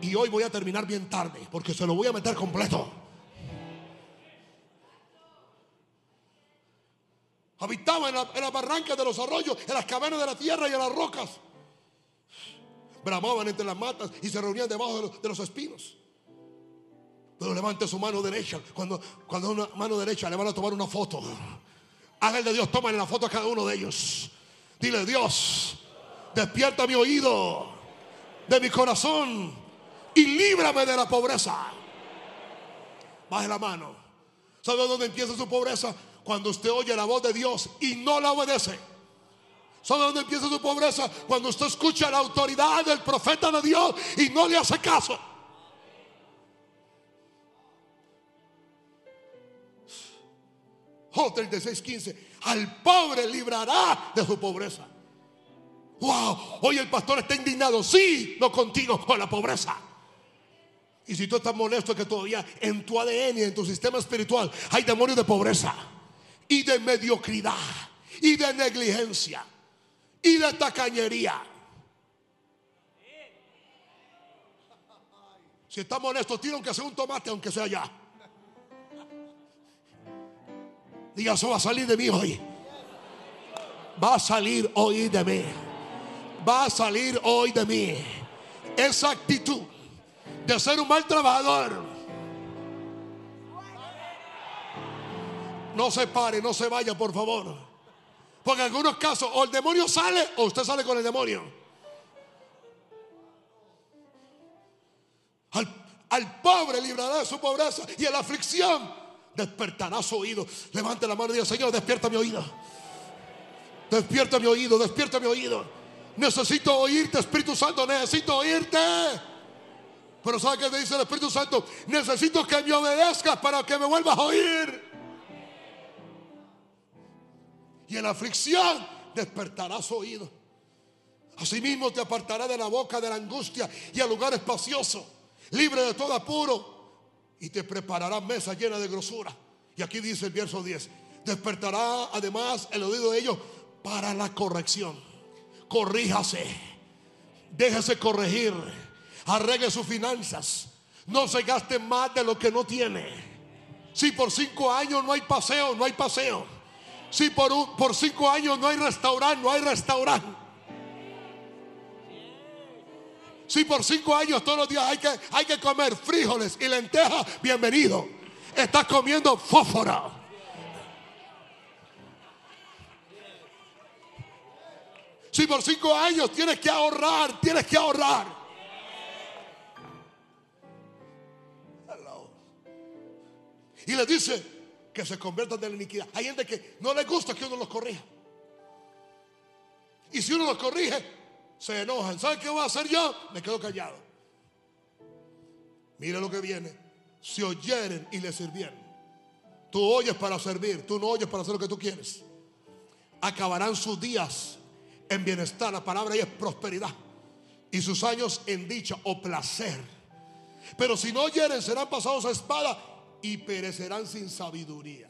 Y hoy voy a terminar bien tarde porque se lo voy a meter completo. Habitaba en, las barrancas de los arroyos, en las cavernas de la tierra y en las rocas. Bramaban entre las matas y se reunían debajo de los espinos. Pero levante su mano derecha. Cuando, cuando una mano derecha le van a tomar una foto. Ángel de Dios, tomen la foto a cada uno de ellos. Dile, Dios, despierta mi oído de mi corazón y líbrame de la pobreza. Baje la mano. ¿Sabe dónde empieza su pobreza? Cuando usted oye la voz de Dios y no la obedece. ¿Sabe dónde empieza su pobreza? Cuando usted escucha la autoridad del profeta de Dios y no le hace caso. Oh, 36, Al pobre librará de su pobreza. Wow, hoy el pastor está indignado. Sí, no contigo con la pobreza. Y si tú estás molesto que todavía en tu ADN en tu sistema espiritual hay demonios de pobreza y de mediocridad y de negligencia y de tacañería. Si estás molesto, tiene que hacer un tomate aunque sea ya. Diga, eso va a salir de mí hoy. Va a salir hoy de mí. Va a salir hoy de mí. Esa actitud de ser un mal trabajador. No se pare, no se vaya, por favor. Porque en algunos casos o el demonio sale o usted sale con el demonio. Al, pobre librará de su pobreza y en la aflicción despertará su oído. Levante la mano y diga, Señor, despierta mi oído. Despierta mi oído, despierta mi oído. Necesito oírte, Espíritu Santo, necesito oírte. Pero ¿sabe qué te dice el Espíritu Santo? Necesito que me obedezcas para que me vuelvas a oír. Y en la aflicción despertará su oído. Asimismo te apartará de la boca de la angustia y al lugar espacioso, libre de todo apuro y te preparará mesa llena de grosura. Y aquí dice el verso 10, despertará además el oído de ellos para la corrección. Corríjase, déjese corregir, arregle sus finanzas, no se gaste más de lo que no tiene. Si por cinco años no hay paseo, no hay paseo. Si por, por cinco años no hay restaurante, no hay restaurante. Si por cinco años todos los días hay que, hay que comer frijoles y lentejas, bienvenido. Estás comiendo fósfora. Si por cinco años tienes que ahorrar, tienes que ahorrar. Y le dice que se conviertan de la iniquidad. Hay gente que no le gusta que uno los corrija. Y si uno los corrige, se enojan. ¿Saben qué voy a hacer yo? Me quedo callado. Mira lo que viene. Si oyeren y le sirvieren. Tú oyes para servir, tú no oyes para hacer lo que tú quieres. Acabarán sus días en bienestar. La palabra ahí es prosperidad. Y sus años en dicha o placer. Pero si no oyeren, serán pasados a espada y perecerán sin sabiduría.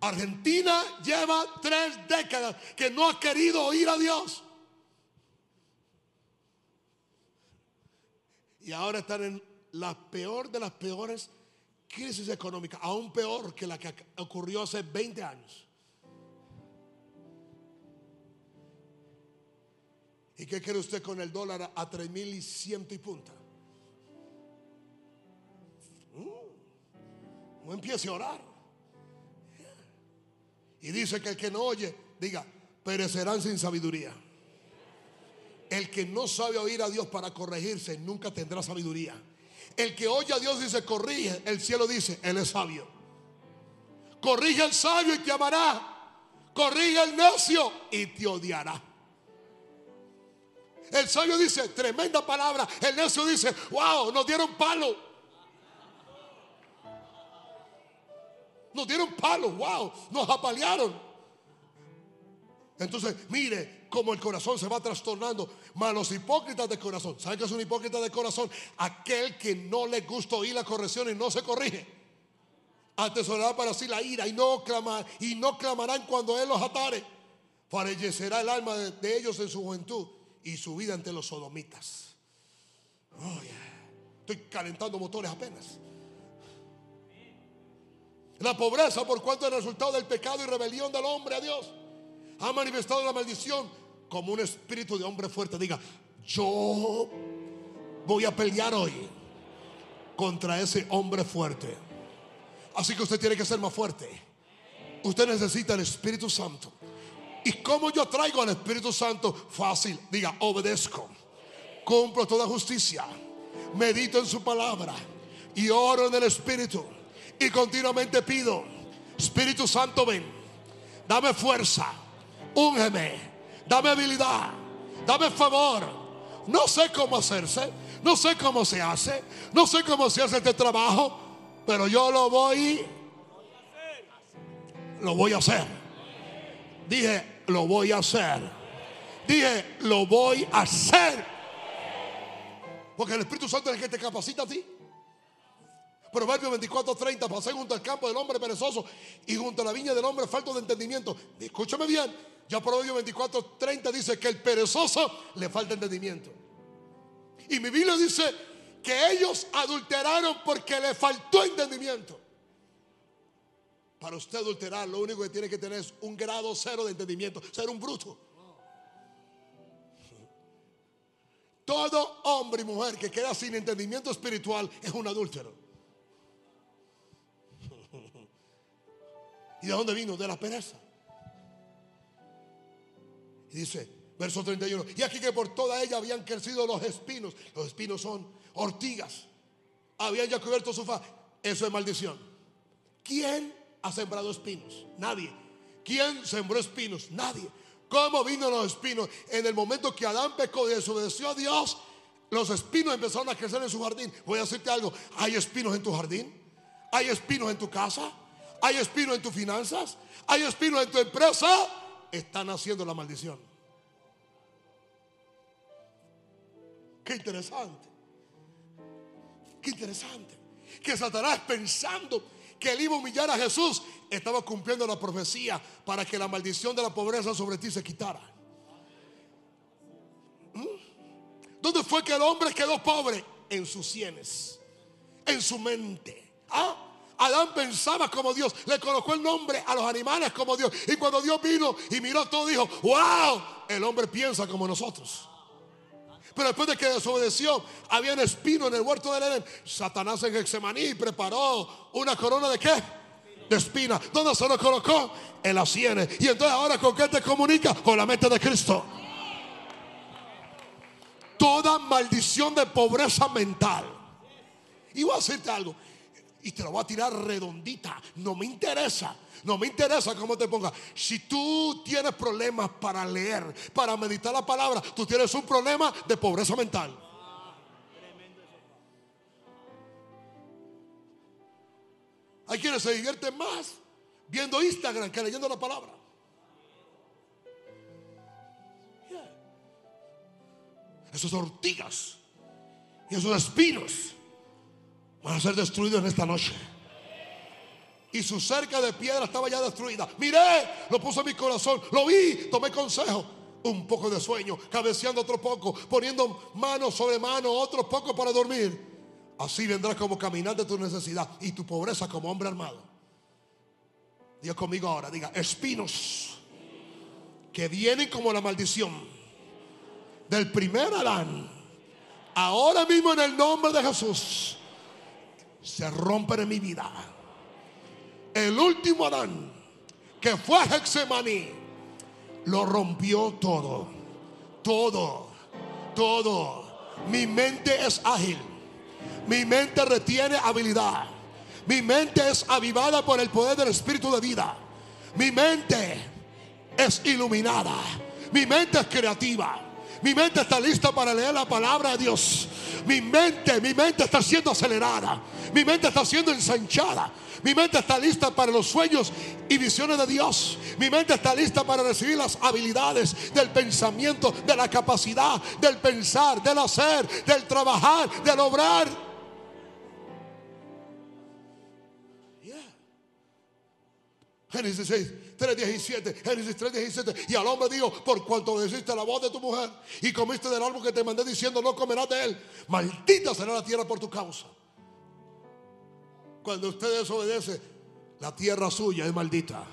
Argentina lleva tres décadas que no ha querido oír a Dios. Y ahora están en la peor de las peores crisis económicas, aún peor que la que ocurrió hace 20 años. ¿Y qué quiere usted con el dólar a 3.100 y punta? No empiece a orar. Y dice que el que no oye, diga, perecerán sin sabiduría. El que no sabe oír a Dios para corregirse nunca tendrá sabiduría. El que oye a Dios y se corrige, el cielo dice, Él es sabio. Corrige al sabio y te amará. Corrige al necio y te odiará. El sabio dice, tremenda palabra. El necio dice, wow, nos dieron palo. Nos dieron palo, wow, nos apalearon. Entonces, mire cómo el corazón se va trastornando. Malos hipócritas de corazón. ¿Sabe qué es un hipócrita de corazón? Aquel que no le gusta oír la corrección y no se corrige. Atesorará para sí la ira y no clamar y no clamarán cuando él los atare. Fallecerá el alma de ellos en su juventud y su vida ante los sodomitas. Estoy calentando motores apenas. La pobreza por cuanto es resultado del pecado y rebelión del hombre a Dios. Ha manifestado la maldición como un espíritu de hombre fuerte. Diga, yo voy a pelear hoy contra ese hombre fuerte. Así que usted tiene que ser más fuerte. Usted necesita el Espíritu Santo. ¿Y cómo yo traigo al Espíritu Santo? Fácil. Diga, obedezco. Cumplo toda justicia. Medito en su palabra. Y oro en el Espíritu. Y continuamente pido, Espíritu Santo, ven. Dame fuerza. Úngeme. Dame habilidad. Dame favor. No sé cómo hacerse. No sé cómo se hace. No sé cómo se hace este trabajo. Pero yo lo voy. Lo voy a hacer. Dije, lo voy a hacer. Dije, lo voy a hacer. Porque el Espíritu Santo es el que te capacita a ti. Proverbio 24:30, pasé junto al campo del hombre perezoso y junto a la viña del hombre falto de entendimiento. Escúchame bien, ya Proverbio 24:30 dice que el perezoso le falta entendimiento. Y mi Biblia dice que ellos adulteraron porque le faltó entendimiento. Para usted adulterar, lo único que tiene que tener es un grado cero de entendimiento, ser un bruto. Todo hombre y mujer que queda sin entendimiento espiritual es un adúltero. ¿Y de dónde vino? De la pereza. Y dice, verso 31, y aquí que por toda ella habían crecido los espinos. Los espinos son ortigas. Habían ya cubierto su faz. Eso es maldición. ¿Quién ha sembrado espinos? Nadie. ¿Quién sembró espinos? Nadie. ¿Cómo vino los espinos? En el momento que Adán pecó y desobedeció a Dios, los espinos empezaron a crecer en su jardín. Voy a decirte algo, ¿hay espinos en tu jardín? ¿Hay espinos en tu casa? ¿Hay espinos en tus finanzas? ¿Hay espinos en tu empresa? Están haciendo la maldición. Qué interesante. Qué interesante. Que Satanás pensando que él iba a humillar a Jesús, estaba cumpliendo la profecía para que la maldición de la pobreza sobre ti se quitara. ¿Mm? ¿Dónde fue que el hombre quedó pobre? En sus sienes, en su mente. ¿Ah? Adán pensaba como Dios, le colocó el nombre a los animales como Dios. Y cuando Dios vino y miró todo, dijo, wow, el hombre piensa como nosotros. Pero después de que desobedeció, había un espino en el huerto del Edén. Satanás en Getsemaní preparó una corona de qué? De espina. ¿Dónde se lo colocó? En las sienes. Y entonces ahora con qué te comunica? Con la mente de Cristo. Toda maldición de pobreza mental. Y voy a decirte algo. Y te lo voy a tirar redondita. No me interesa no me interesa cómo te pongas. Si tú tienes problemas para leer, para meditar la palabra, tú tienes un problema de pobreza mental. Hay quienes se divierten más viendo Instagram que leyendo la palabra. Esos ortigas y esos espinos van a ser destruidos en esta noche y su cerca de piedra estaba ya destruida. Miré, lo puso en mi corazón, lo vi, tomé consejo. Un poco de sueño, cabeceando otro poco, poniendo mano sobre mano, otro poco para dormir. Así vendrá como caminar de tu necesidad y tu pobreza como hombre armado. Dios conmigo ahora, diga, espinos que vienen como la maldición del primer Adán, ahora mismo en el nombre de Jesús, se rompen en mi vida. El último Adán, que fue a Hexemaní, lo rompió todo. Todo, todo. Mi mente es ágil. Mi mente retiene habilidad. Mi mente es avivada por el poder del Espíritu de vida. Mi mente es iluminada. Mi mente es creativa. Mi mente está lista para leer la palabra de Dios. Mi mente, mi mente está siendo acelerada. Mi mente está siendo ensanchada. Mi mente está lista para los sueños y visiones de Dios. Mi mente está lista para recibir las habilidades del pensamiento, de la capacidad, del pensar, del hacer, del trabajar, del obrar. Génesis 6, 3, 17, Génesis 3, 17. Y al hombre dijo, por cuanto obedeciste la voz de tu mujer y comiste del árbol que te mandé diciendo, no comerás de él, maldita será la tierra por tu causa. Cuando usted desobedece, la tierra suya es maldita.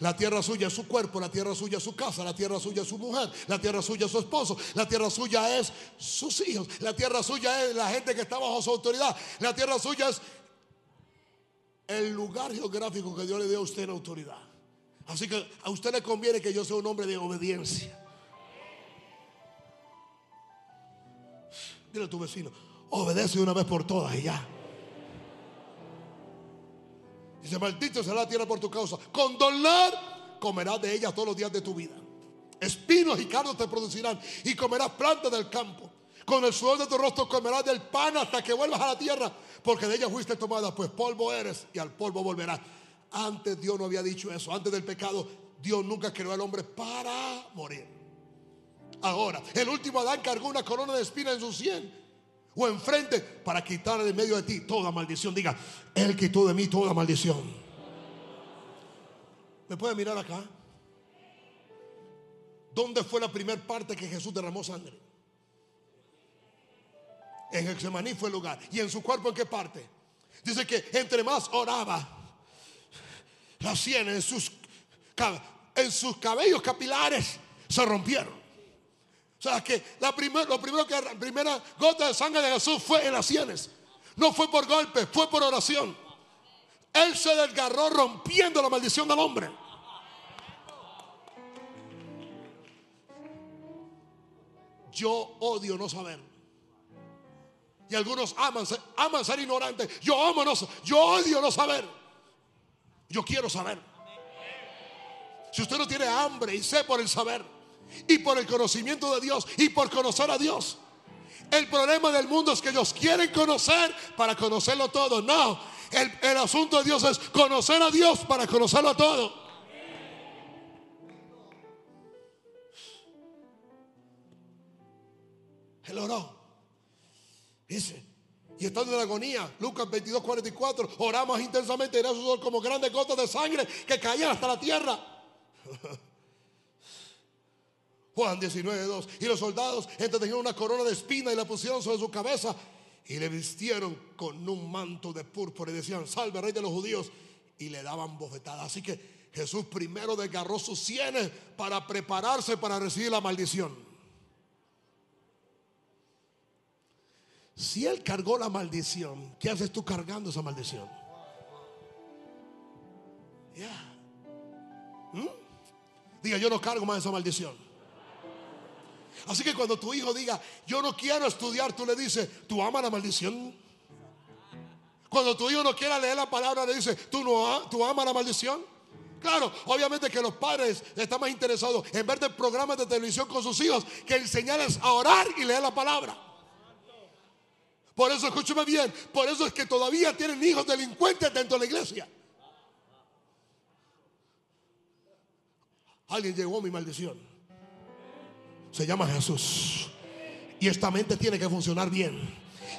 La tierra suya es su cuerpo, la tierra suya es su casa, la tierra suya es su mujer, la tierra suya es su esposo, la tierra suya es sus hijos, la tierra suya es la gente que está bajo su autoridad, la tierra suya es el lugar geográfico que Dios le dio a usted en autoridad. Así que a usted le conviene que yo sea un hombre de obediencia. Dile a tu vecino, obedece una vez por todas y ya. Dice, maldito será la tierra por tu causa. Con dolor comerás de ella todos los días de tu vida. Espinos y cardos te producirán y comerás plantas del campo. Con el sudor de tu rostro comerás del pan hasta que vuelvas a la tierra, porque de ella fuiste tomada, pues polvo eres y al polvo volverás. Antes Dios no había dicho eso. Antes del pecado, Dios nunca creó al hombre para morir. Ahora, el último Adán cargó una corona de espina en su sien o enfrente para quitar de medio de ti toda maldición. Diga, Él quitó de mí toda maldición. ¿Me puede mirar acá? ¿Dónde fue la primera parte que Jesús derramó sangre? En Getsemaní fue el lugar. ¿Y en su cuerpo en qué parte? Dice que entre más oraba, las sienes en sus, cabellos capilares se rompieron. O sea que la lo primero que la primera gota de sangre de Jesús fue en las sienes. No fue por golpe, fue por oración. Él se desgarró rompiendo la maldición del hombre. Yo odio no saber. Y algunos aman, aman ser ignorantes. Yo amo no Yo odio no saber. Yo quiero saber. Si usted no tiene hambre y sé por el saber y por el conocimiento de Dios y por conocer a Dios. El problema del mundo es que ellos quieren conocer para conocerlo todo. No, el, asunto de Dios es conocer a Dios para conocerlo todo. Él oró. Dice, y estando en agonía, Lucas 22, 44, oramos intensamente, era su como grandes gotas de sangre que caían hasta la tierra. Juan 19, 2. Y los soldados entretejieron una corona de espina y la pusieron sobre su cabeza y le vistieron con un manto de púrpura y decían, salve rey de los judíos. Y le daban bofetadas. Así que Jesús primero desgarró sus sienes para prepararse para recibir la maldición. Si Él cargó la maldición, ¿qué haces tú cargando esa maldición? ¿Mm? Diga, yo no cargo más esa maldición. Así que cuando tu hijo diga, yo no quiero estudiar, tú le dices, ¿tú amas la maldición? Cuando tu hijo no quiera leer la palabra, le dices, ¿tú, no, ¿tú amas la maldición? Claro, obviamente que los padres están más interesados en ver programas de televisión con sus hijos que enseñarles a orar y leer la palabra. Por eso, escúcheme bien, por eso es que todavía tienen hijos delincuentes dentro de la iglesia. Alguien llegó a mi maldición se llama Jesús. Y esta mente tiene que funcionar bien.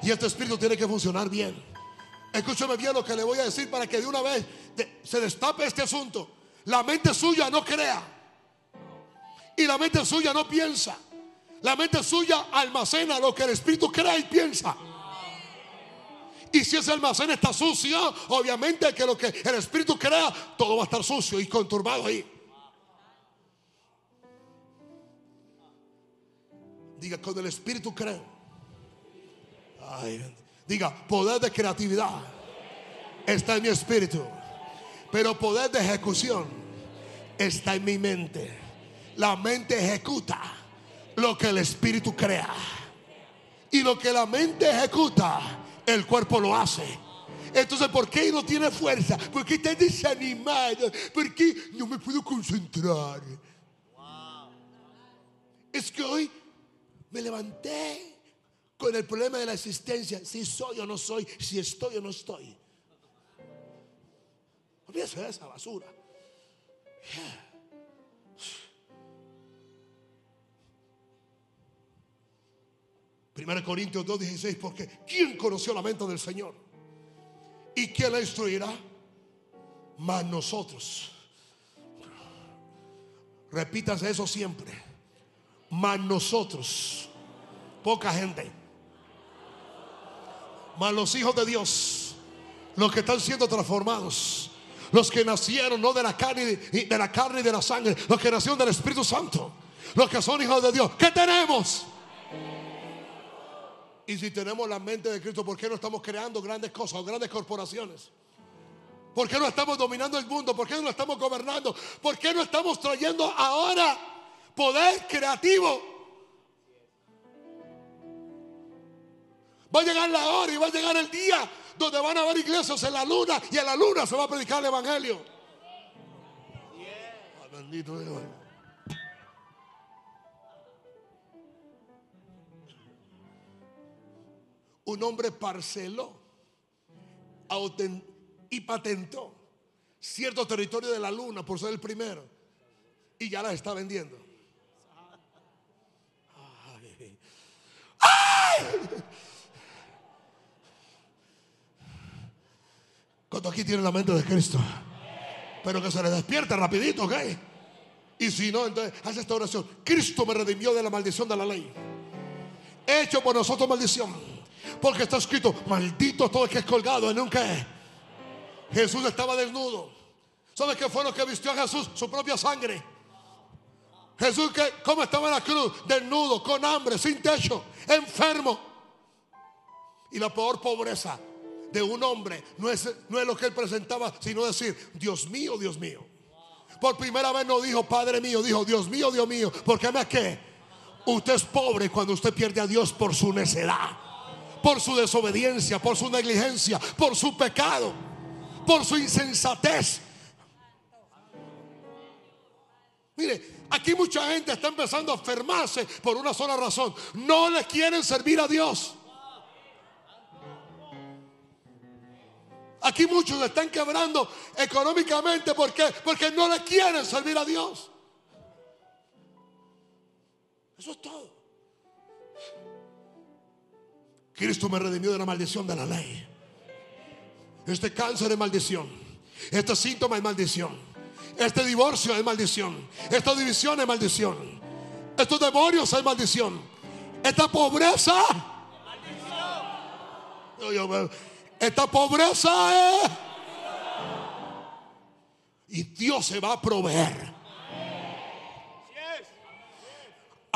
Y este espíritu tiene que funcionar bien. Escúcheme bien lo que le voy a decir para que de una vez se destape este asunto. La mente suya no crea. Y la mente suya no piensa. La mente suya almacena lo que el espíritu crea y piensa. Y si ese almacén está sucio, obviamente que lo que el espíritu crea, todo va a estar sucio y conturbado ahí. Diga, con el Espíritu creo. Diga, poder de creatividad está en mi espíritu. Pero poder de ejecución está en mi mente. La mente ejecuta lo que el espíritu crea. Y lo que la mente ejecuta, el cuerpo lo hace. Entonces, ¿por qué no tiene fuerza? ¿Por qué está desanimado? ¿Por qué no me puedo concentrar? Es que hoy me levanté con el problema de la existencia. Si soy o no soy, si estoy o no estoy. Olvídese de esa basura. 1 Corintios 2.16, porque ¿quién conoció la mente del Señor? ¿Y quién la instruirá? Más nosotros. Repítanse eso siempre. Más nosotros. Poca gente. Más los hijos de Dios. Los que están siendo transformados. Los que nacieron no de la carne de la carne y de la sangre. Los que nacieron del Espíritu Santo. Los que son hijos de Dios. ¿Qué tenemos? Y si tenemos la mente de Cristo, ¿por qué no estamos creando grandes cosas o grandes corporaciones? ¿Por qué no estamos dominando el mundo? ¿Por qué no lo estamos gobernando? ¿Por qué no estamos trayendo ahora poder creativo? Va a llegar la hora y va a llegar el día donde van a haber iglesias en la luna y en la luna se va a predicar el evangelio. bendito Dios. Un hombre parceló y patentó cierto territorio de la luna por ser el primero y ya la está vendiendo. Cuando aquí tiene la mente de Cristo, pero que se le despierte rapidito, ¿ok? Y si no, entonces hace esta oración. Cristo me redimió de la maldición de la ley. Hecho por nosotros maldición porque está escrito, maldito todo el que es colgado en un qué. Jesús estaba desnudo. ¿Sabe qué fue lo que vistió a Jesús? Su propia sangre. Jesús, que, ¿cómo estaba en la cruz? Desnudo, con hambre, sin techo, enfermo. Y la peor pobreza de un hombre no es, no es lo que él presentaba, sino decir, Dios mío, Dios mío. Por primera vez no dijo, Padre mío, dijo, Dios mío, Dios mío. Porque me que usted es pobre cuando usted pierde a Dios por su necedad por su desobediencia, por su negligencia, por su pecado, por su insensatez. Mire, aquí mucha gente está empezando a enfermarse por una sola razón. No le quieren servir a Dios. Aquí muchos están quebrando económicamente porque porque no le quieren servir a Dios. Eso es todo. Cristo me redimió de la maldición de la ley. Este cáncer es maldición. Este síntoma es maldición. Este divorcio es maldición. Esta división es maldición. Estos demonios es maldición. Esta pobreza. Esta pobreza es. Y Dios se va a proveer.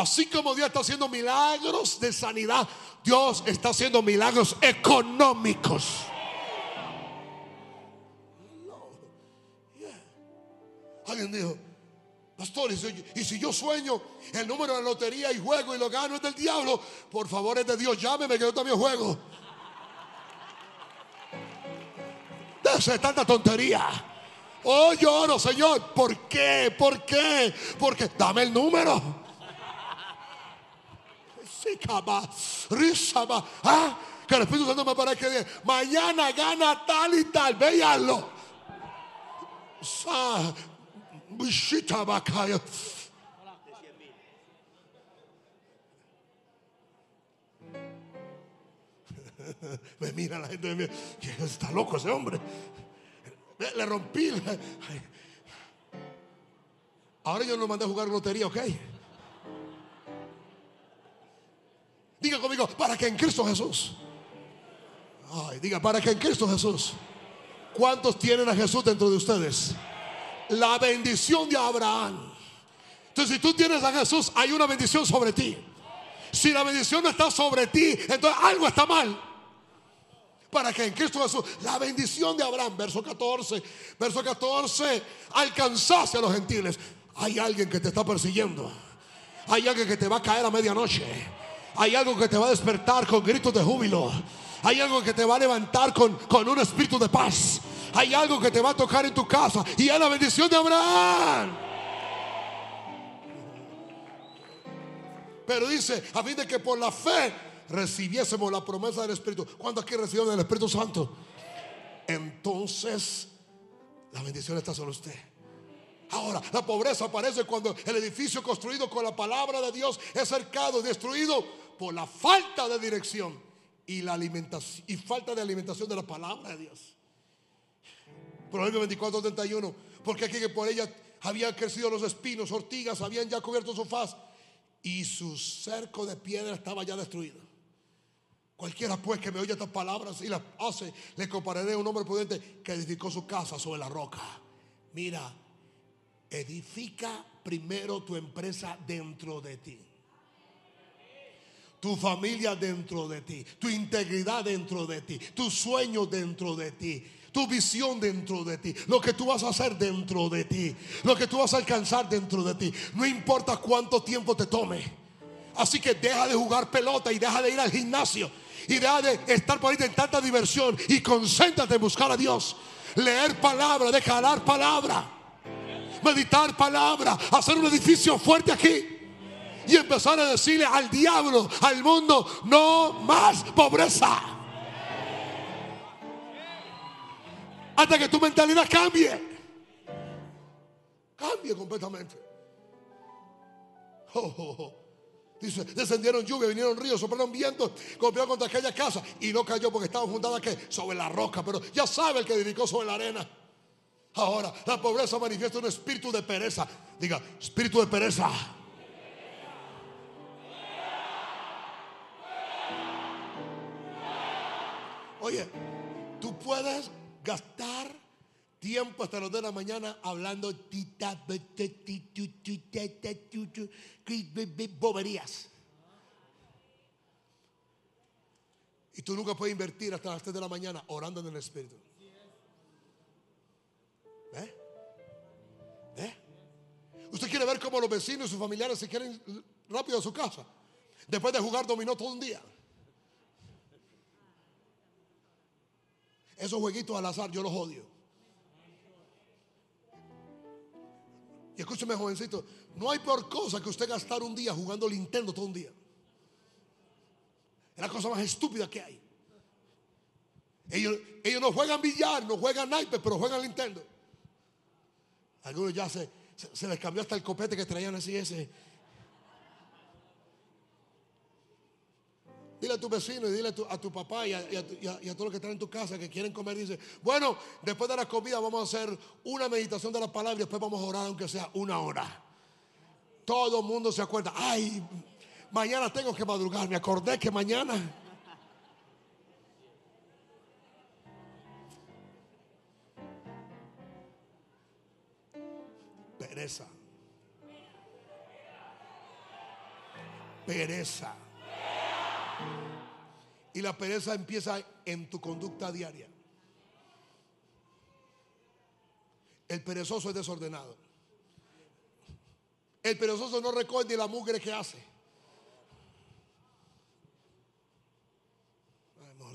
Así como Dios está haciendo milagros de sanidad, Dios está haciendo milagros económicos. Alguien dijo, pastor, y si yo sueño el número de la lotería y juego y lo gano es del diablo, por favor es de Dios, llámeme que yo también juego. Déjese tanta tontería. Oh, lloro, Señor. ¿Por qué? ¿Por qué? Porque dame el número. Ah, que el Espíritu Santo me parece que mañana gana tal y tal, véanlo. Me mira la gente, me está loco ese hombre. Le rompí. Ahora yo no mandé a jugar lotería, ¿ok? Diga conmigo, para que en Cristo Jesús. Ay, diga, para que en Cristo Jesús. ¿Cuántos tienen a Jesús dentro de ustedes? La bendición de Abraham. Entonces, si tú tienes a Jesús, hay una bendición sobre ti. Si la bendición no está sobre ti, entonces algo está mal. Para que en Cristo Jesús, la bendición de Abraham, verso 14, verso 14, alcanzase a los gentiles. Hay alguien que te está persiguiendo. Hay alguien que te va a caer a medianoche. Hay algo que te va a despertar con gritos de júbilo. Hay algo que te va a levantar con, con un espíritu de paz. Hay algo que te va a tocar en tu casa. Y es la bendición de Abraham. Pero dice, a fin de que por la fe recibiésemos la promesa del Espíritu. ¿Cuándo aquí recibieron el Espíritu Santo? Entonces, la bendición está sobre usted. Ahora, la pobreza aparece cuando el edificio construido con la palabra de Dios es cercado y destruido por la falta de dirección y la alimentación y falta de alimentación de la palabra de Dios. Proverbio 24, 31. Porque aquí que por ella habían crecido los espinos, ortigas, habían ya cubierto su faz y su cerco de piedra estaba ya destruido. Cualquiera pues que me oye estas palabras y las hace, le compararé a un hombre prudente que edificó su casa sobre la roca. Mira, edifica primero tu empresa dentro de ti. Tu familia dentro de ti, tu integridad dentro de ti, tu sueño dentro de ti, tu visión dentro de ti, lo que tú vas a hacer dentro de ti, lo que tú vas a alcanzar dentro de ti. No importa cuánto tiempo te tome. Así que deja de jugar pelota y deja de ir al gimnasio y deja de estar por ahí en tanta diversión y concéntrate en buscar a Dios. Leer palabra, dejar palabra, meditar palabra, hacer un edificio fuerte aquí y empezar a decirle al diablo, al mundo, no más pobreza. Hasta que tu mentalidad cambie. Cambie completamente. Oh, oh, oh. Dice, descendieron lluvia, vinieron ríos, soplaron vientos, golpeó contra aquella casa y no cayó porque estaba fundada que sobre la roca, pero ya sabe el que edificó sobre la arena. Ahora, la pobreza manifiesta un espíritu de pereza. Diga, espíritu de pereza. Oye, tú puedes gastar tiempo hasta las 2 de la mañana hablando boberías. Y tú nunca puedes invertir hasta las 3 de la mañana orando en el Espíritu. ¿Eh? ¿Eh? Usted quiere ver cómo los vecinos y sus familiares se quieren rápido a su casa. Después de jugar dominó todo un día. Esos jueguitos al azar yo los odio. Y escúcheme, jovencito, no hay peor cosa que usted gastar un día jugando Nintendo todo un día. Es la cosa más estúpida que hay. Ellos, ellos no juegan billar, no juegan naipe, pero juegan Nintendo. Algunos ya se, se, les cambió hasta el copete que traían así ese. Dile a tu vecino y dile a tu, papá y a, todos los que están en tu casa que quieren comer. Dice, bueno, después de la comida vamos a hacer una meditación de la palabra y después vamos a orar aunque sea una hora. Todo el mundo se acuerda. Ay, mañana tengo que madrugar. Me acordé que mañana... Pereza. Pereza. Y la pereza empieza en tu conducta diaria. El perezoso es desordenado. El perezoso no recoge la mugre que hace.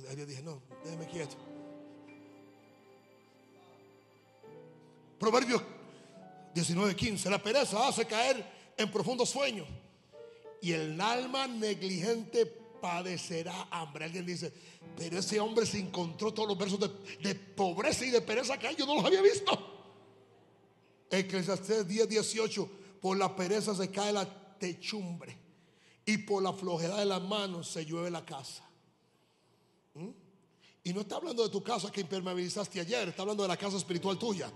Ay, dije, no, déjeme quieto. Proverbios 19:15. La pereza hace caer en profundo sueño. Y el alma negligente padecerá hambre. Alguien dice, pero ese hombre se encontró todos los versos de, pobreza y de pereza que hay. Yo no los había visto. Eclesiastés 10, 18. Por la pereza se cae la techumbre y por la flojedad de las manos se llueve la casa. ¿Mm? Y no está hablando de tu casa que impermeabilizaste ayer, está hablando de la casa espiritual tuya.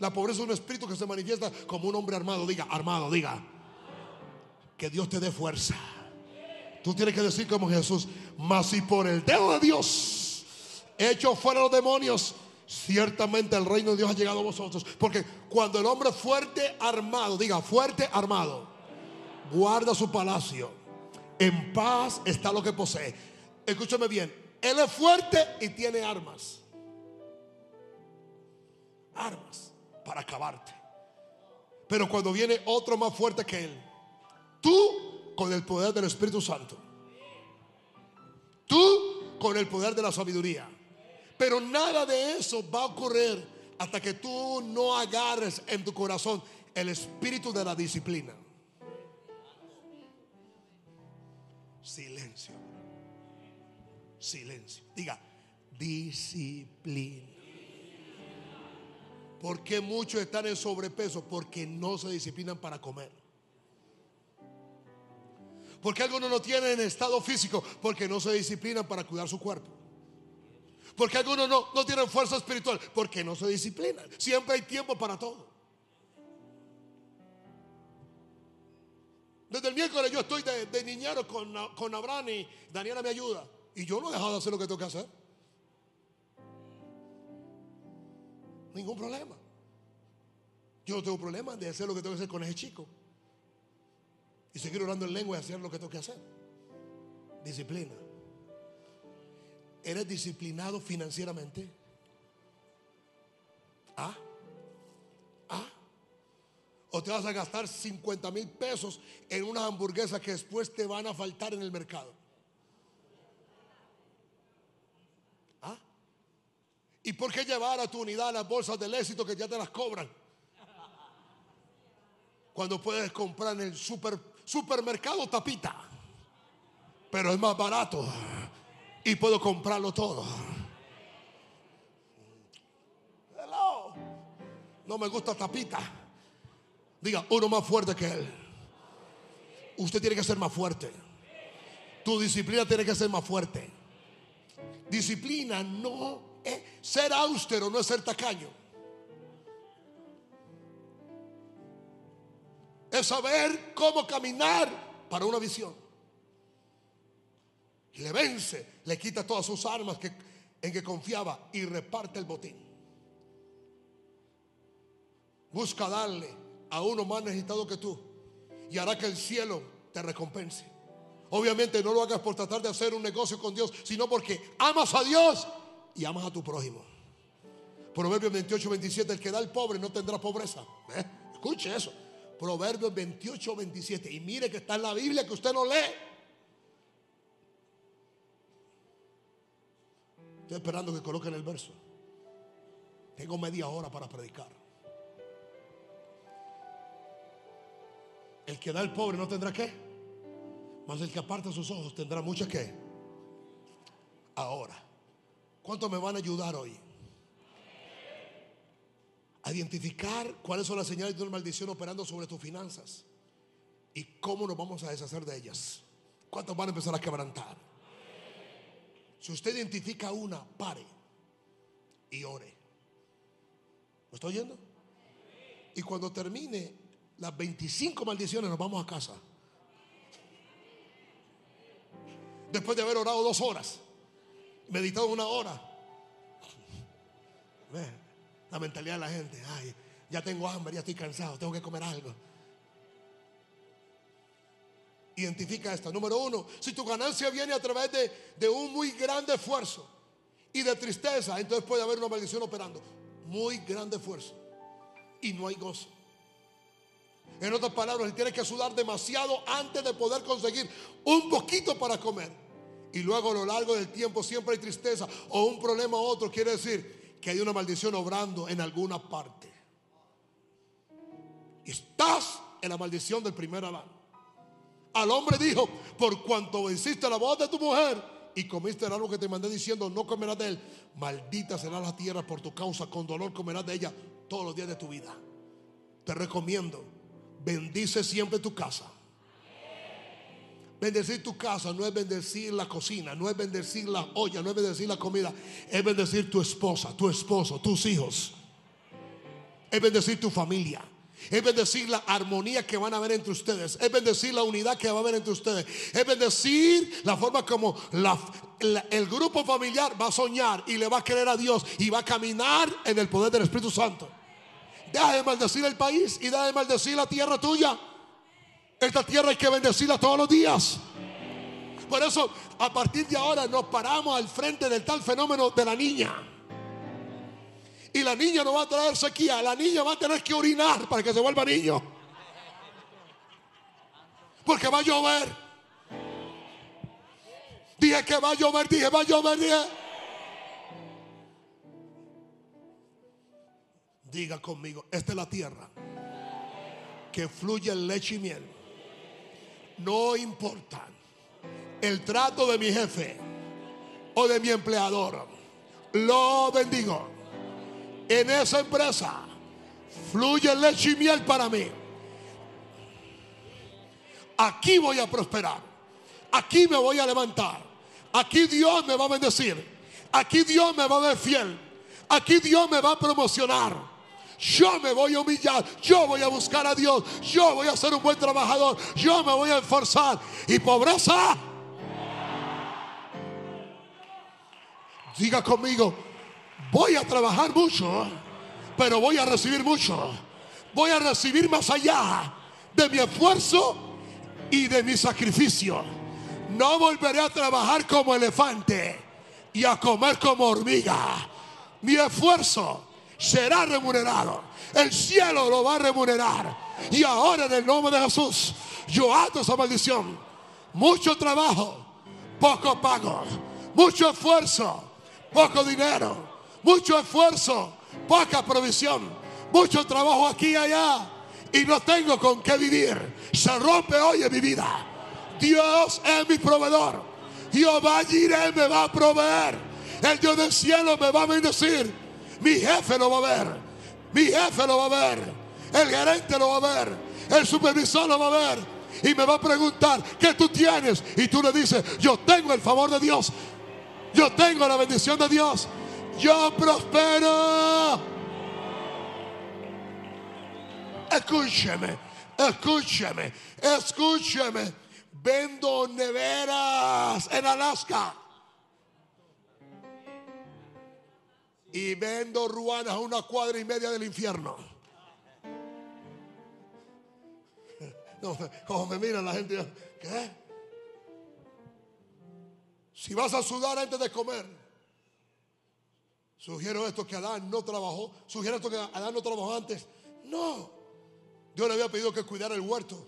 La pobreza es un espíritu que se manifiesta como un hombre armado. Diga, armado, diga. Que Dios te dé fuerza. Tú tienes que decir como Jesús, mas si por el dedo de Dios hecho fuera los demonios, ciertamente el reino de Dios ha llegado a vosotros. Porque cuando el hombre fuerte armado, diga fuerte armado, guarda su palacio En paz está lo que posee. Escúchame bien. Él es fuerte y tiene armas. Armas para acabarte. Pero cuando viene otro más fuerte que él, tú con el poder del Espíritu Santo, tú con el poder de la sabiduría. Pero nada de eso va a ocurrir hasta que tú no agarres en tu corazón el espíritu de la disciplina. Silencio. Silencio. Diga, disciplina. ¿Por qué muchos están en sobrepeso? Porque no se disciplinan para comer. Porque algunos no tienen estado físico porque no se disciplinan para cuidar su cuerpo. Porque algunos no, no tienen fuerza espiritual porque no se disciplinan. Siempre hay tiempo para todo. Desde el miércoles yo estoy de, niñero con, con Abraham y Daniela me ayuda. Y yo no he dejado de hacer lo que tengo que hacer. Ningún problema. Yo no tengo problema de hacer lo que tengo que hacer con ese chico. Y seguir orando en lengua y hacer lo que tengo que hacer. Disciplina. ¿Eres disciplinado financieramente? ¿Ah? ¿Ah? ¿O te vas a gastar 50 mil pesos en unas hamburguesas que después te van a faltar en el mercado? ¿Y por qué llevar a tu unidad las bolsas del éxito que ya te las cobran? Cuando puedes comprar en el super, supermercado tapita. Pero es más barato. Y puedo comprarlo todo. Hello. No me gusta tapita. Diga, uno más fuerte que él. Usted tiene que ser más fuerte. Tu disciplina tiene que ser más fuerte. Disciplina no es ser austero, no es ser tacaño. es saber cómo caminar para una visión. Y le vence, le quita todas sus armas en que confiaba y reparte el botín. Busca darle a uno más necesitado que tú y hará que el cielo te recompense. Obviamente no lo hagas por tratar de hacer un negocio con Dios, sino porque amas a Dios y amas a tu prójimo. Proverbios 28, 27, el que da al pobre no tendrá pobreza. ¿Eh? Escuche eso. Proverbios 28, 27. Y mire que está en la Biblia que usted no lee. Estoy esperando que coloquen el verso. Tengo media hora para predicar. El que da al pobre no tendrá qué. Mas el que aparta sus ojos tendrá mucha qué. Ahora, ¿cuánto me van a ayudar hoy? a identificar cuáles son las señales de una maldición operando sobre tus finanzas y cómo nos vamos a deshacer de ellas. ¿Cuántos van a empezar a quebrantar? Si usted identifica una, pare y ore. ¿Me está oyendo? Y cuando termine las 25 maldiciones, nos vamos a casa. Después de haber orado dos horas, meditado una hora la mentalidad de la gente. Ay, ya tengo hambre, ya estoy cansado, tengo que comer algo. Identifica esto. Número uno, si tu ganancia viene a través de, de un muy grande esfuerzo y de tristeza, entonces puede haber una maldición operando. Muy grande esfuerzo y no hay gozo. En otras palabras, tienes que sudar demasiado antes de poder conseguir un poquito para comer. Y luego a lo largo del tiempo siempre hay tristeza o un problema u otro. Quiere decir, que hay una maldición obrando en alguna parte. Estás en la maldición del primer Adán. Al hombre dijo, por cuanto venciste la voz de tu mujer y comiste el árbol que te mandé diciendo, no comerás de él, maldita será la tierra por tu causa, con dolor comerás de ella todos los días de tu vida. Te recomiendo, bendice siempre tu casa Bendecir tu casa no es bendecir la cocina, no es bendecir la olla, no es bendecir la comida, es bendecir tu esposa, tu esposo, tus hijos. Es bendecir tu familia. Es bendecir la armonía que van a haber entre ustedes. Es bendecir la unidad que va a haber entre ustedes. Es bendecir la forma como el grupo familiar va a soñar y le va a creer a Dios y va a caminar en el poder del Espíritu Santo. Deja de maldecir el país y deja de maldecir la tierra tuya. Esta tierra hay que bendecirla todos los días. Por eso, a partir de ahora nos paramos al frente del tal fenómeno de la niña. Y la niña no va a traer sequía, la niña va a tener que orinar para que se vuelva niño. Porque va a llover. Dije que va a llover, dije, va a llover. Diga conmigo, esta es la tierra que fluye leche y miel. No importa el trato de mi jefe o de mi empleador. Lo bendigo. En esa empresa fluye leche y miel para mí. Aquí voy a prosperar. Aquí me voy a levantar. Aquí Dios me va a bendecir. Aquí Dios me va a ver fiel. Aquí Dios me va a promocionar. Yo me voy a humillar, yo voy a buscar a Dios, yo voy a ser un buen trabajador, yo me voy a esforzar. Y pobreza, diga conmigo, voy a trabajar mucho, pero voy a recibir mucho. Voy a recibir más allá de mi esfuerzo y de mi sacrificio. No volveré a trabajar como elefante y a comer como hormiga. Mi esfuerzo será remunerado. El cielo lo va a remunerar. Y ahora en el nombre de Jesús, yo ato esa maldición. Mucho trabajo, poco pago. Mucho esfuerzo, poco dinero. Mucho esfuerzo, poca provisión. Mucho trabajo aquí y allá. Y no tengo con qué vivir. Se rompe hoy en mi vida. Dios es mi proveedor. Jehová Jireh me va a proveer. El Dios del cielo me va a bendecir. Mi jefe lo va a ver. Mi jefe lo va a ver. El gerente lo va a ver. El supervisor lo va a ver. Y me va a preguntar, ¿qué tú tienes? Y tú le dices, yo tengo el favor de Dios. Yo tengo la bendición de Dios. Yo prospero. Escúcheme, escúcheme, escúcheme. Vendo neveras en Alaska. Y vendo ruanas a una cuadra y media del infierno. No, como me mira la gente, ¿qué? Si vas a sudar antes de comer, sugiero esto que Adán no trabajó, sugiero esto que Adán no trabajó antes. No, Dios le había pedido que cuidara el huerto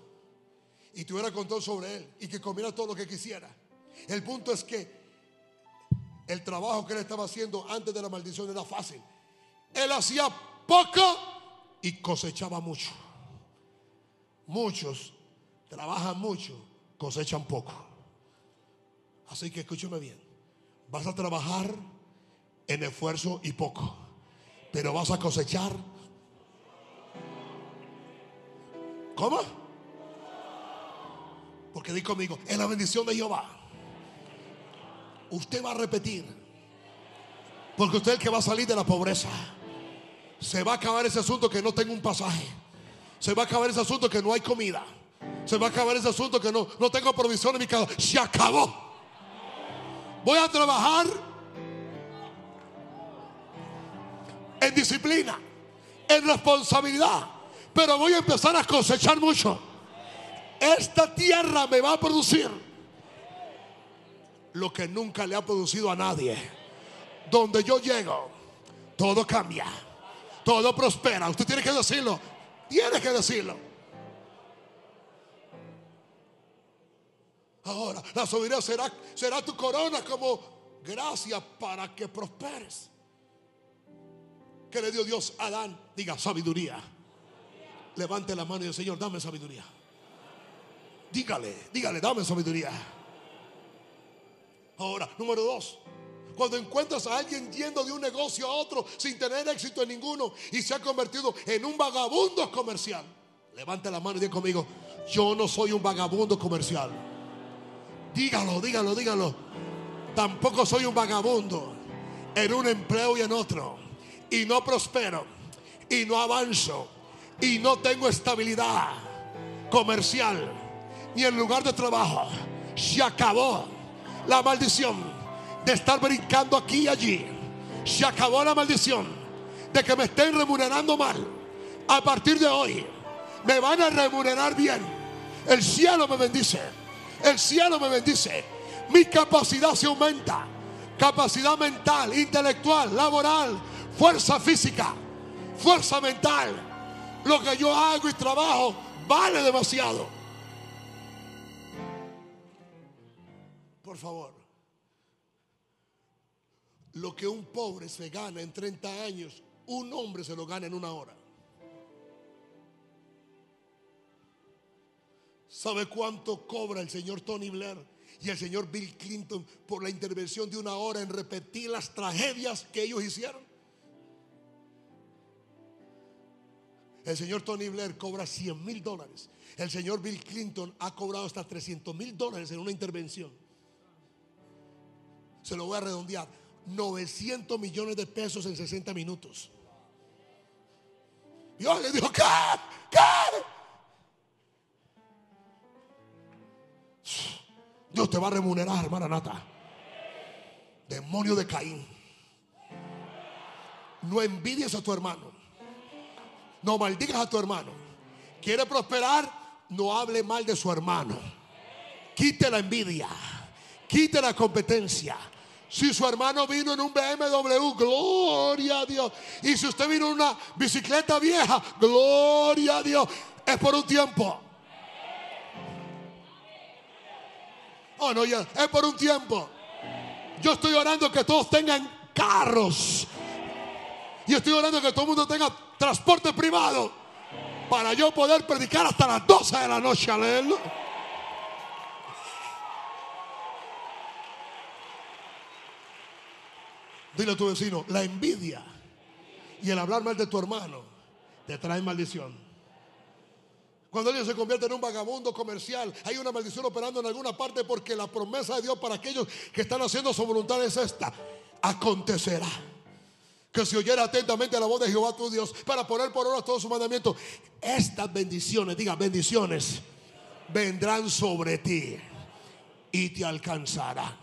y tuviera control sobre él y que comiera todo lo que quisiera. El punto es que el trabajo que él estaba haciendo antes de la maldición era fácil. Él hacía poco y cosechaba mucho. Muchos trabajan mucho, cosechan poco. Así que escúcheme bien. Vas a trabajar en esfuerzo y poco, pero vas a cosechar. ¿Cómo? Porque di conmigo, es la bendición de Jehová usted va a repetir. Porque usted es el que va a salir de la pobreza. Se va a acabar ese asunto que no tengo un pasaje. Se va a acabar ese asunto que no hay comida. Se va a acabar ese asunto que no, no tengo provisión en mi casa. Se acabó. Voy a trabajar en disciplina, en responsabilidad. Pero voy a empezar a cosechar mucho. Esta tierra me va a producir lo que nunca le ha producido a nadie. Donde yo llego, todo cambia, todo prospera. Usted tiene que decirlo, tiene que decirlo. Ahora, la soberanía será, será tu corona como gracia para que prosperes. ¿Qué le dio Dios a Adán? Diga sabiduría. Levante la mano y diga, Señor, dame sabiduría. Dígale, dígale, dame sabiduría. Ahora, número dos. Cuando encuentras a alguien yendo de un negocio a otro sin tener éxito en ninguno y se ha convertido en un vagabundo comercial. Levante la mano y diga conmigo, yo no soy un vagabundo comercial. Dígalo, dígalo, dígalo. Tampoco soy un vagabundo en un empleo y en otro. Y no prospero. Y no avanzo. Y no tengo estabilidad comercial. Ni en lugar de trabajo. Se acabó la maldición de estar brincando aquí y allí. Se acabó la maldición de que me estén remunerando mal. A partir de hoy me van a remunerar bien. El cielo me bendice. El cielo me bendice. mi capacidad se aumenta. Capacidad mental, intelectual, laboral, fuerza física, fuerza mental. Lo que yo hago y trabajo vale demasiado. Por favor, lo que un pobre se gana en 30 años, un hombre se lo gana en una hora. ¿Sabe cuánto cobra el señor Tony Blair y el señor Bill Clinton por la intervención de una hora en repetir las tragedias que ellos hicieron? El señor Tony Blair cobra 100 mil dólares. El señor Bill Clinton ha cobrado hasta 300 mil dólares en una intervención. Se lo voy a redondear. 900 millones de pesos en 60 minutos. Dios le dijo, ¿qué? ¿Qué? Dios te va a remunerar, hermana Nata. Demonio de Caín. No envidies a tu hermano. No maldigas a tu hermano. Quiere prosperar, no hable mal de su hermano. Quite la envidia. Quite la competencia. Si su hermano vino en un BMW, gloria a Dios. Y si usted vino en una bicicleta vieja, gloria a Dios. Es por un tiempo. Oh, no, ya, es por un tiempo. Yo estoy orando que todos tengan carros. Y estoy orando que todo el mundo tenga transporte privado. Para yo poder predicar hasta las 12 de la noche a Dile a tu vecino, la envidia y el hablar mal de tu hermano te trae maldición. Cuando alguien se convierte en un vagabundo comercial, hay una maldición operando en alguna parte porque la promesa de Dios para aquellos que están haciendo su voluntad es esta. Acontecerá que si oyera atentamente la voz de Jehová tu Dios para poner por obra todos sus mandamientos, estas bendiciones, diga bendiciones, vendrán sobre ti y te alcanzará.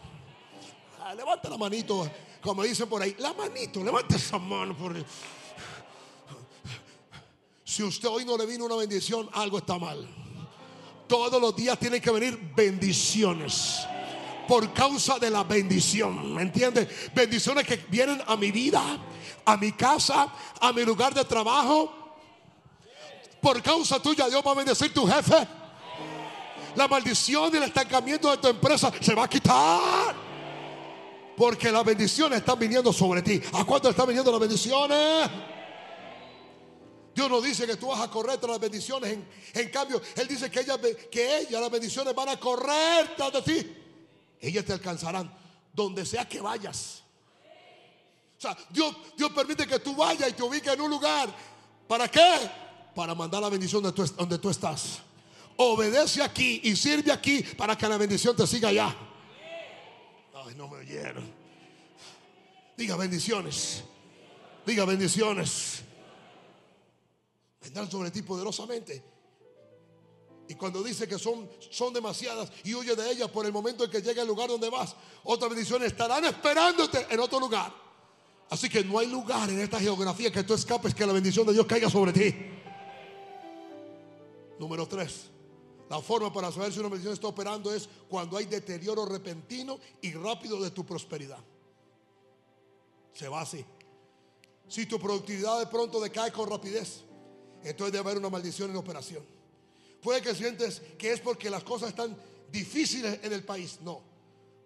Ah, levanta la manito, como dicen por ahí, la manito, levanta esa mano por si usted hoy no le vino una bendición, algo está mal. Todos los días tienen que venir bendiciones. Por causa de la bendición. ¿Me entiende? Bendiciones que vienen a mi vida, a mi casa, a mi lugar de trabajo. Por causa tuya, Dios va a bendecir tu jefe. La maldición y el estancamiento de tu empresa se va a quitar. Porque las bendiciones están viniendo sobre ti. ¿A cuánto están viniendo las bendiciones? Dios no dice que tú vas a correr tras las bendiciones. En, cambio, Él dice que ella, que ella, las bendiciones van a correr tras de ti. Ellas te alcanzarán donde sea que vayas. O sea, Dios, Dios permite que tú vayas y te ubiques en un lugar. ¿Para qué? Para mandar la bendición donde tú estás. Obedece aquí y sirve aquí para que la bendición te siga allá. Ay, no me oyeron. Diga bendiciones. Diga bendiciones vendrán sobre ti poderosamente. Y cuando dice que son, son demasiadas y huye de ellas por el momento en que llega al lugar donde vas, otras bendiciones estarán esperándote en otro lugar. Así que no hay lugar en esta geografía que tú escapes que la bendición de Dios caiga sobre ti. Número tres. La forma para saber si una bendición está operando es cuando hay deterioro repentino y rápido de tu prosperidad. Se va así. Si tu productividad de pronto decae con rapidez entonces debe haber una maldición en operación. Puede que sientes que es porque las cosas están difíciles en el país. No.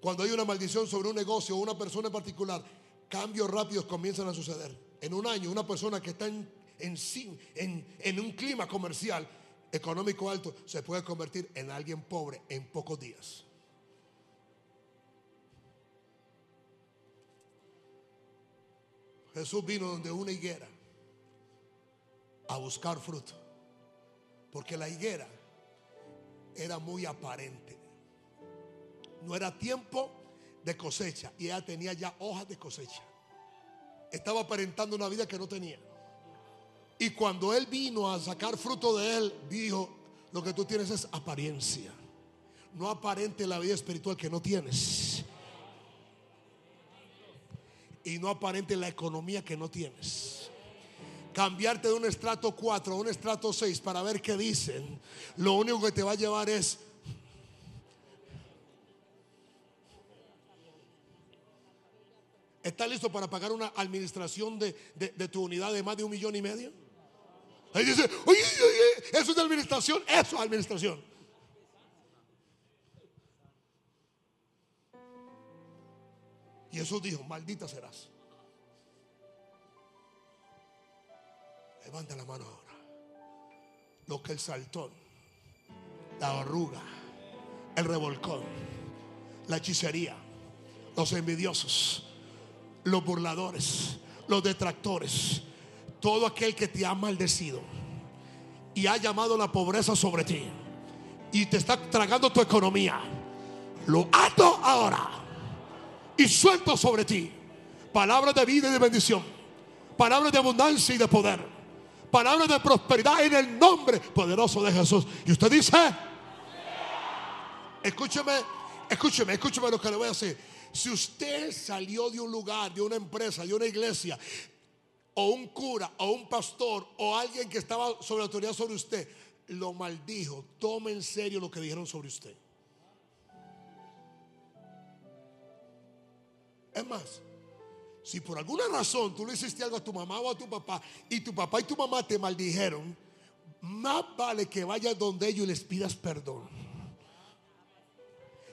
Cuando hay una maldición sobre un negocio o una persona en particular, cambios rápidos comienzan a suceder. En un año, una persona que está en, un clima comercial económico alto se puede convertir en alguien pobre en pocos días. Jesús vino donde una higuera a buscar fruto. Porque la higuera era muy aparente. No era tiempo de cosecha y ella tenía ya hojas de cosecha. Estaba aparentando una vida que no tenía. Y cuando él vino a sacar fruto de él, dijo, lo que tú tienes es apariencia. No aparente la vida espiritual que no tienes. Y no aparente la economía que no tienes cambiarte de un estrato 4 a un estrato 6 para ver qué dicen, lo único que te va a llevar es ¿Estás listo para pagar una administración de, de- de tu unidad de más de un millón y medio? Ahí dice, oye, oye, eso es administración, eso es administración. Y Jesús dijo, maldita serás. Levanta la mano ahora. Lo que el saltón, la arruga, el revolcón, la hechicería, los envidiosos, los burladores, los detractores, todo aquel que te ha maldecido y ha llamado la pobreza sobre ti y te está tragando tu economía, lo ato ahora y suelto sobre ti palabras de vida y de bendición, palabras de abundancia y de poder, palabras de prosperidad en el nombre poderoso de Jesús. Y usted dice, escúcheme, escúcheme, escúcheme lo que le voy a decir. Si usted salió de un lugar, de una empresa, de una iglesia, o un cura, o un pastor, o alguien que estaba sobre autoridad sobre usted, lo maldijo, tome en serio lo que dijeron sobre usted. Es más, si por alguna razón tú le hiciste algo a tu mamá o a tu papá y tu papá y tu mamá te maldijeron, más vale que vayas donde ellos y les pidas perdón.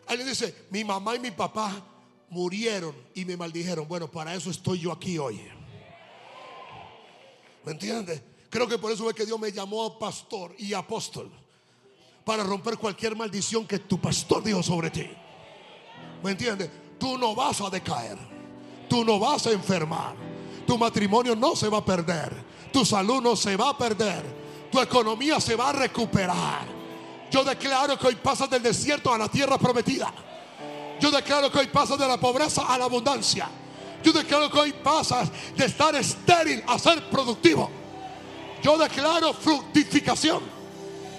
Alguien dice, mi mamá y mi papá murieron y me maldijeron. Bueno, para eso estoy yo aquí hoy. ¿Me entiendes? Creo que por eso es que Dios me llamó a pastor y apóstol. Para romper cualquier maldición que tu pastor dijo sobre ti. ¿Me entiendes? Tú no vas a decaer. Tú no vas a enfermar. Tu matrimonio no se va a perder. Tu salud no se va a perder. Tu economía se va a recuperar. Yo declaro que hoy pasas del desierto a la tierra prometida. Yo declaro que hoy pasas de la pobreza a la abundancia. Yo declaro que hoy pasas de estar estéril a ser productivo. Yo declaro fructificación.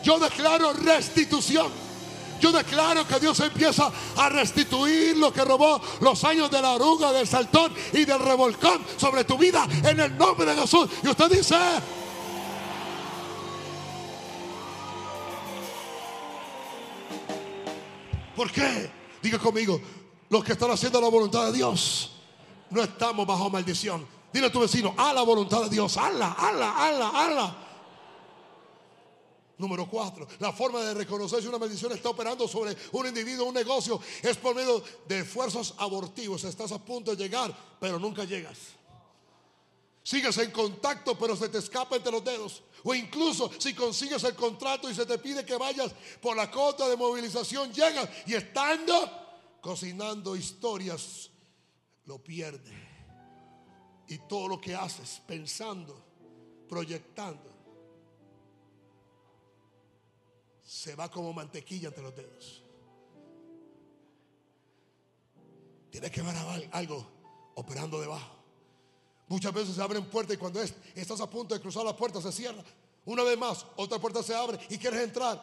Yo declaro restitución. Yo declaro que Dios empieza a restituir lo que robó los años de la oruga, del saltón y del revolcón sobre tu vida en el nombre de Jesús. Y usted dice, ¿por qué? Diga conmigo, los que están haciendo la voluntad de Dios, no estamos bajo maldición. Dile a tu vecino, a la voluntad de Dios, ala, ala, ala, ala. Número cuatro, la forma de reconocer si una maldición está operando sobre un individuo, un negocio, es por medio de esfuerzos abortivos. Estás a punto de llegar, pero nunca llegas. Sigues en contacto, pero se te escapa entre los dedos. O incluso si consigues el contrato y se te pide que vayas por la cota de movilización, llegas y estando cocinando historias, lo pierdes. Y todo lo que haces, pensando, proyectando, se va como mantequilla entre los dedos. Tienes que ver algo operando debajo. Muchas veces se abren puertas y cuando es- estás a punto de cruzar la puerta se cierra. Una vez más, otra puerta se abre y quieres entrar,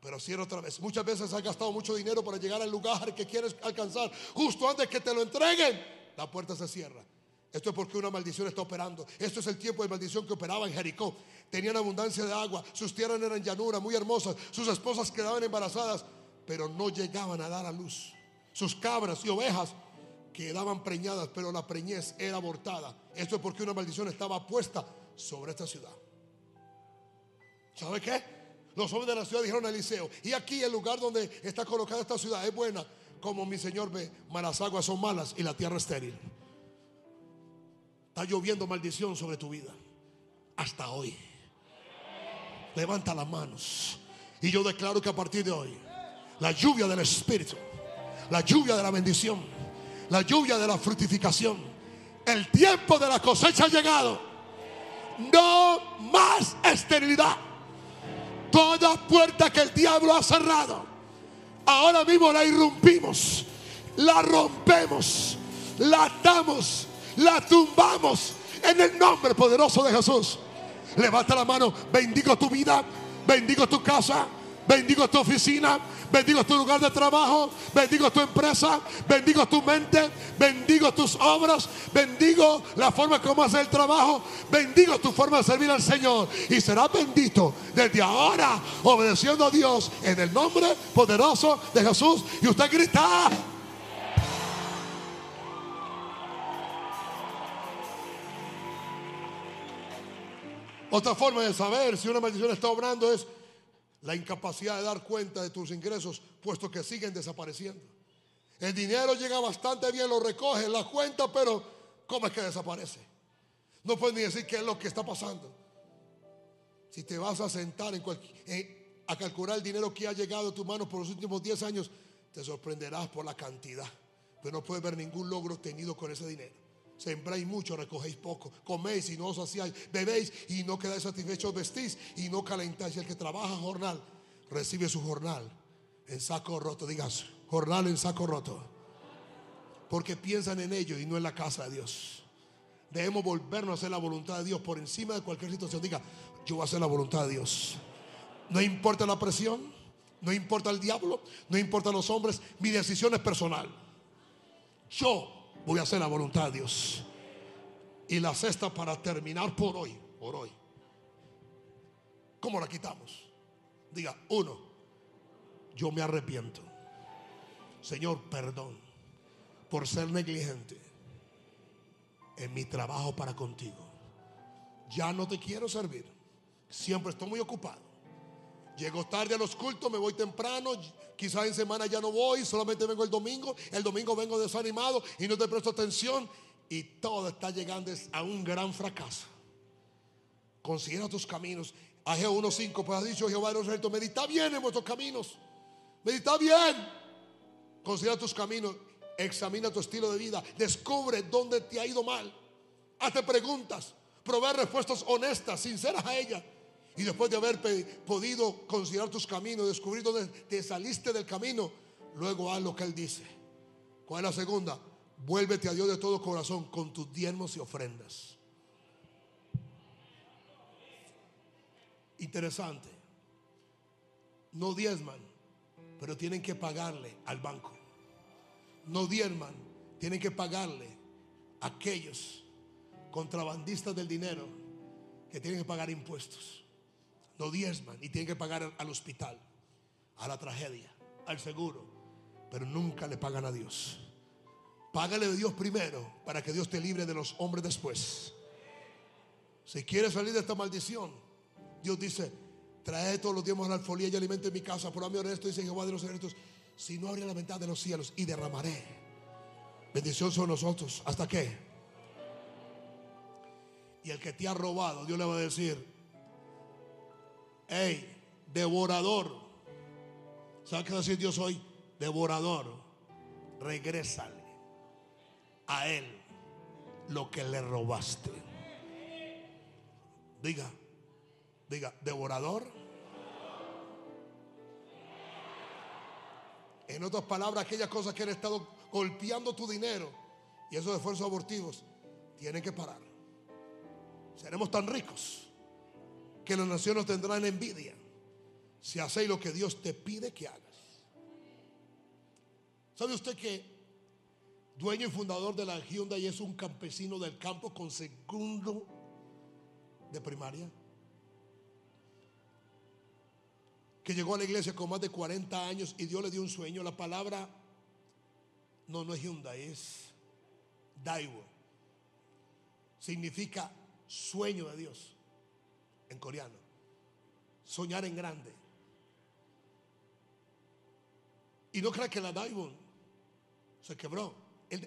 pero cierra otra vez. Muchas veces has gastado mucho dinero para llegar al lugar que quieres alcanzar. Justo antes que te lo entreguen, la puerta se cierra. Esto es porque una maldición está operando. Esto es el tiempo de maldición que operaba en Jericó. Tenían abundancia de agua, sus tierras eran llanura, muy hermosas, sus esposas quedaban embarazadas, pero no llegaban a dar a luz. Sus cabras y ovejas quedaban preñadas, pero la preñez era abortada. Esto es porque una maldición estaba puesta sobre esta ciudad. ¿Sabe qué? Los hombres de la ciudad dijeron a Eliseo, y aquí el lugar donde está colocada esta ciudad es buena, como mi Señor ve, malas aguas son malas y la tierra estéril. Está lloviendo maldición sobre tu vida. Hasta hoy. Levanta las manos. Y yo declaro que a partir de hoy, la lluvia del Espíritu, la lluvia de la bendición, la lluvia de la fructificación, el tiempo de la cosecha ha llegado. No más esterilidad. Toda puerta que el diablo ha cerrado, ahora mismo la irrumpimos, la rompemos, la atamos, la tumbamos en el nombre poderoso de Jesús. Levanta la mano, bendigo tu vida, bendigo tu casa, bendigo tu oficina, bendigo tu lugar de trabajo, bendigo tu empresa, bendigo tu mente, bendigo tus obras, bendigo la forma como haces el trabajo, bendigo tu forma de servir al Señor y serás bendito desde ahora obedeciendo a Dios en el nombre poderoso de Jesús y usted grita. Otra forma de saber si una maldición está obrando es la incapacidad de dar cuenta de tus ingresos, puesto que siguen desapareciendo. El dinero llega bastante bien, lo recoge, la cuenta, pero ¿cómo es que desaparece? No puedes ni decir qué es lo que está pasando. Si te vas a sentar en a calcular el dinero que ha llegado a tu mano por los últimos 10 años, te sorprenderás por la cantidad. Pero no puedes ver ningún logro obtenido con ese dinero. Sembráis mucho, recogéis poco. Coméis y no os hacíais. Bebéis y no quedáis satisfechos. Vestís y no calentáis. El que trabaja jornal recibe su jornal en saco roto. Digas, jornal en saco roto. Porque piensan en ello y no en la casa de Dios. Debemos volvernos a hacer la voluntad de Dios por encima de cualquier situación. Diga, yo voy a hacer la voluntad de Dios. No importa la presión, no importa el diablo, no importa los hombres, mi decisión es personal. Yo voy a hacer la voluntad de Dios. Y la sexta para terminar por hoy, por hoy. ¿Cómo la quitamos? Diga, uno, yo me arrepiento. Señor, perdón por ser negligente en mi trabajo para contigo. Ya no te quiero servir. Siempre estoy muy ocupado. Llego tarde a los cultos, me voy temprano, quizás en semana ya no voy, solamente vengo el domingo, el domingo vengo desanimado y no te presto atención y todo está llegando a un gran fracaso. Considera tus caminos. Ageo 1.5, pues ha dicho Jehová de los ejércitos, medita bien en vuestros caminos, medita bien. Considera tus caminos, examina tu estilo de vida, descubre dónde te ha ido mal, hazte preguntas, provee respuestas honestas, sinceras a ella y después de haber podido considerar tus caminos, descubrir dónde te saliste del camino, luego haz lo que Él dice. ¿Cuál es la segunda? Vuélvete a Dios de todo corazón con tus diezmos y ofrendas. Interesante. No diezman, pero tienen que pagarle al banco. No diezman, tienen que pagarle a aquellos contrabandistas del dinero que tienen que pagar impuestos no diezman y tienen que pagar al hospital, a la tragedia, al seguro, pero nunca le pagan a Dios. Págale de Dios primero para que Dios te libre de los hombres después. Si quieres salir de esta maldición, Dios dice, trae todos los días a la alfolía y alimente mi casa. Por amor esto dice Jehová de los ejércitos, si no abriré la ventana de los cielos y derramaré bendición sobre nosotros. ¿Hasta qué? Y el que te ha robado, Dios le va a decir, hey, devorador. ¿Sabes qué decir Dios hoy? Devorador, regrésale a él lo que le robaste. Diga, diga, devorador. En otras palabras, aquellas cosas que han estado golpeando tu dinero y esos esfuerzos abortivos tienen que parar. Seremos tan ricos que las naciones tendrán envidia si hacéis lo que Dios te pide que hagas. ¿Sabe usted que dueño y fundador de la Hyundai es un campesino del campo con segundo de primaria? Que llegó a la iglesia con más de 40 años y Dios le dio un sueño. La palabra no, no es Hyundai, es Daiwo. Significa sueño de Dios en coreano. Soñar en grande. Y no crea que la Daewoo se quebró.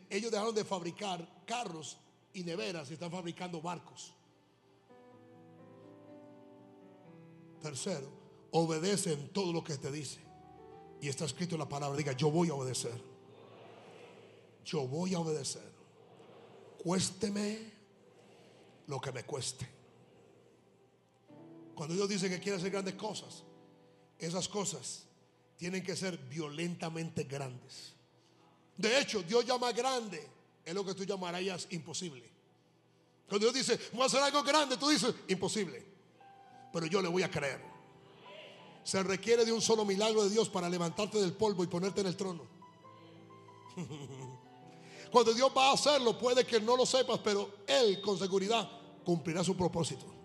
Ellos dejaron de fabricar carros y neveras y están fabricando barcos. Tercero, obedece en todo lo que te dice. Y está escrito en la palabra, diga, yo voy a obedecer. Yo voy a obedecer. Cuésteme lo que me cueste. Cuando Dios dice que quiere hacer grandes cosas, esas cosas tienen que ser violentamente grandes. De hecho, Dios llama grande, es lo que tú llamarías imposible. Cuando Dios dice, voy a hacer algo grande, tú dices, imposible. Pero yo le voy a creer. Se requiere de un solo milagro de Dios para levantarte del polvo y ponerte en el trono. Cuando Dios va a hacerlo, puede que no lo sepas, pero Él con seguridad cumplirá su propósito.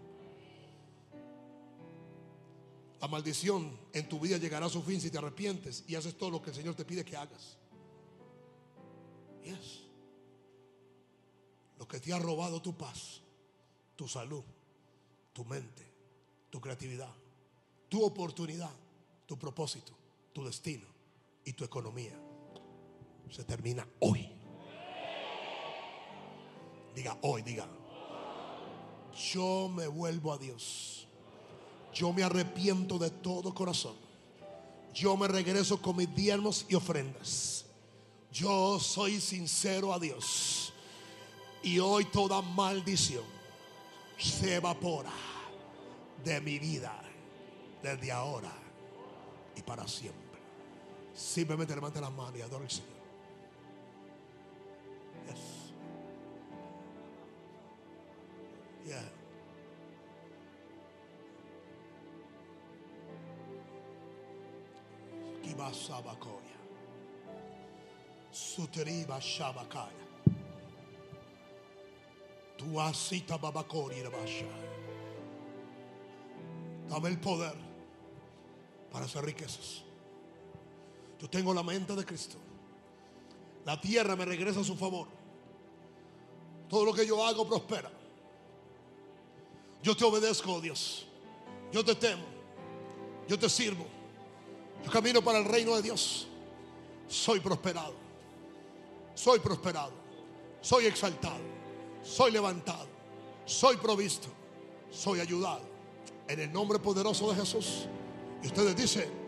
La maldición en tu vida llegará a su fin si te arrepientes y haces todo lo que el Señor te pide que hagas. Yes. Lo que te ha robado tu paz, tu salud, tu mente, tu creatividad, tu oportunidad, tu propósito, tu destino y tu economía se termina hoy. Diga hoy, diga. Yo me vuelvo a Dios. Yo me arrepiento de todo corazón. Yo me regreso con mis diezmos y ofrendas. Yo soy sincero a Dios. Y hoy toda maldición se evapora de mi vida desde ahora y para siempre. Simplemente levante las manos y adore al Señor. Yes. Kibasabakoya. Suteriba Shabakaya. Tuasita Babakori Rabasha. Dame el poder para hacer riquezas. Yo tengo la mente de Cristo. La tierra me regresa a su favor. Todo lo que yo hago prospera. Yo te obedezco, oh Dios. Yo te temo. Yo te sirvo. Yo camino para el reino de Dios. Soy prosperado. Soy prosperado. Soy exaltado. Soy levantado. Soy provisto. Soy ayudado. En el nombre poderoso de Jesús. Y ustedes dicen.